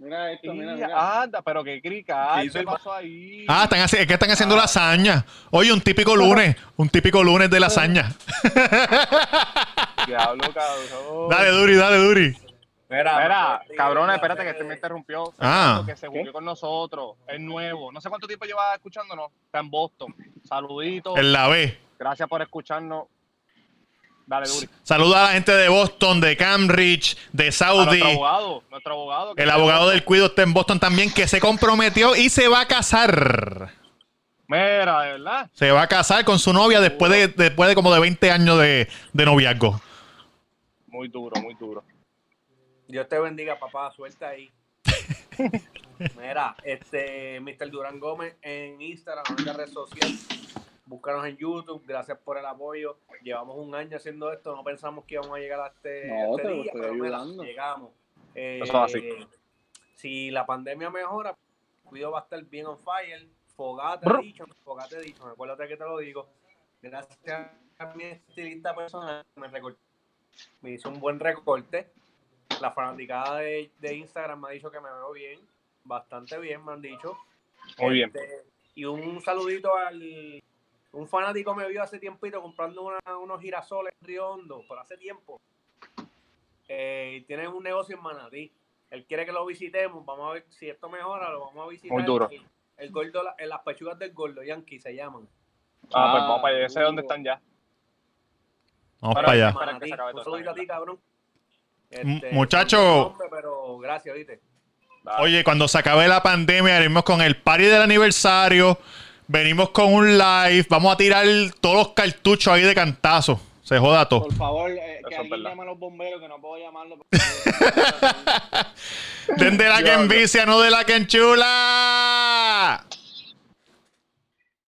Speaker 6: Mira esto, mira, mira.
Speaker 5: anda, pero qué crica,
Speaker 1: ¿Qué
Speaker 5: ¿qué pasó ahí?
Speaker 2: Ah, están es que están haciendo lasaña. Oye, un típico lunes, un típico lunes de lasaña.
Speaker 5: Diablo, cabrón.
Speaker 2: Dale, Duri, dale, Duri.
Speaker 1: Mira,
Speaker 5: Mira, cabrón, espérate que este me interrumpió.
Speaker 2: Ah.
Speaker 5: Que se jugué con nosotros, es nuevo. No sé cuánto tiempo lleva escuchándonos. Está en Boston. Saluditos.
Speaker 2: En la B.
Speaker 5: Gracias por escucharnos. Dale, Duri.
Speaker 2: Saluda a la gente de Boston, de Cambridge, de
Speaker 5: A
Speaker 2: Saudi.
Speaker 5: nuestro abogado, nuestro abogado.
Speaker 2: El abogado del cuido está en Boston también, que se comprometió y se va a casar.
Speaker 5: Mira, de verdad.
Speaker 2: Se va a casar con su novia después de, después de como de 20 años de, de noviazgo.
Speaker 5: Muy duro, muy duro.
Speaker 1: Dios te bendiga, papá. Suelta ahí. Mira, este, Mr. Durán Gómez en Instagram, en esta red social. Búscanos en YouTube. Gracias por el apoyo. Llevamos un año haciendo esto. No pensamos que íbamos a llegar a este,
Speaker 6: No,
Speaker 1: este
Speaker 6: te lo
Speaker 1: día,
Speaker 6: estoy
Speaker 1: pero mira,
Speaker 6: ayudando.
Speaker 1: llegamos. Eh,
Speaker 5: Eso es así.
Speaker 1: Si la pandemia mejora, Cuido va a estar bien on fire. Fogate
Speaker 5: Brr.
Speaker 1: dicho, fogate dicho. Acuérdate que te lo digo. Gracias a mi estilista personal, me, recortó- me hizo un buen recorte. La fanaticada de, de Instagram me ha dicho que me veo bien, bastante bien, me han dicho.
Speaker 5: Muy bien.
Speaker 1: Este, Y un saludito al, Un fanático me vio hace tiempito comprando una- unos girasoles en Río Hondo, por hace tiempo. Eh, y tienen un negocio en Manatí. Él quiere que lo visitemos. Vamos a ver si esto mejora, lo vamos a visitar.
Speaker 5: Muy duro.
Speaker 1: El, el gordo, la- en las pechugas del gordo, Yankee se llaman.
Speaker 5: Ah, pues
Speaker 6: Ah,
Speaker 5: vamos para allá. Es donde
Speaker 6: duro.
Speaker 5: están ya.
Speaker 2: Vamos
Speaker 5: Pero
Speaker 2: para allá.
Speaker 1: Manatí. Un saludito a ti, cabrón. Este,
Speaker 2: muchacho.
Speaker 1: Pero gracias, ¿viste?
Speaker 2: Oye, cuando se acabe la pandemia, venimos con el party del aniversario. Venimos con un live. Vamos a tirar todos los cartuchos ahí de cantazo. Se joda todo.
Speaker 6: Por favor, eh, que alguien llame a los bomberos, que no puedo llamarlo.
Speaker 2: Den de la que envicia, no de la que enchula.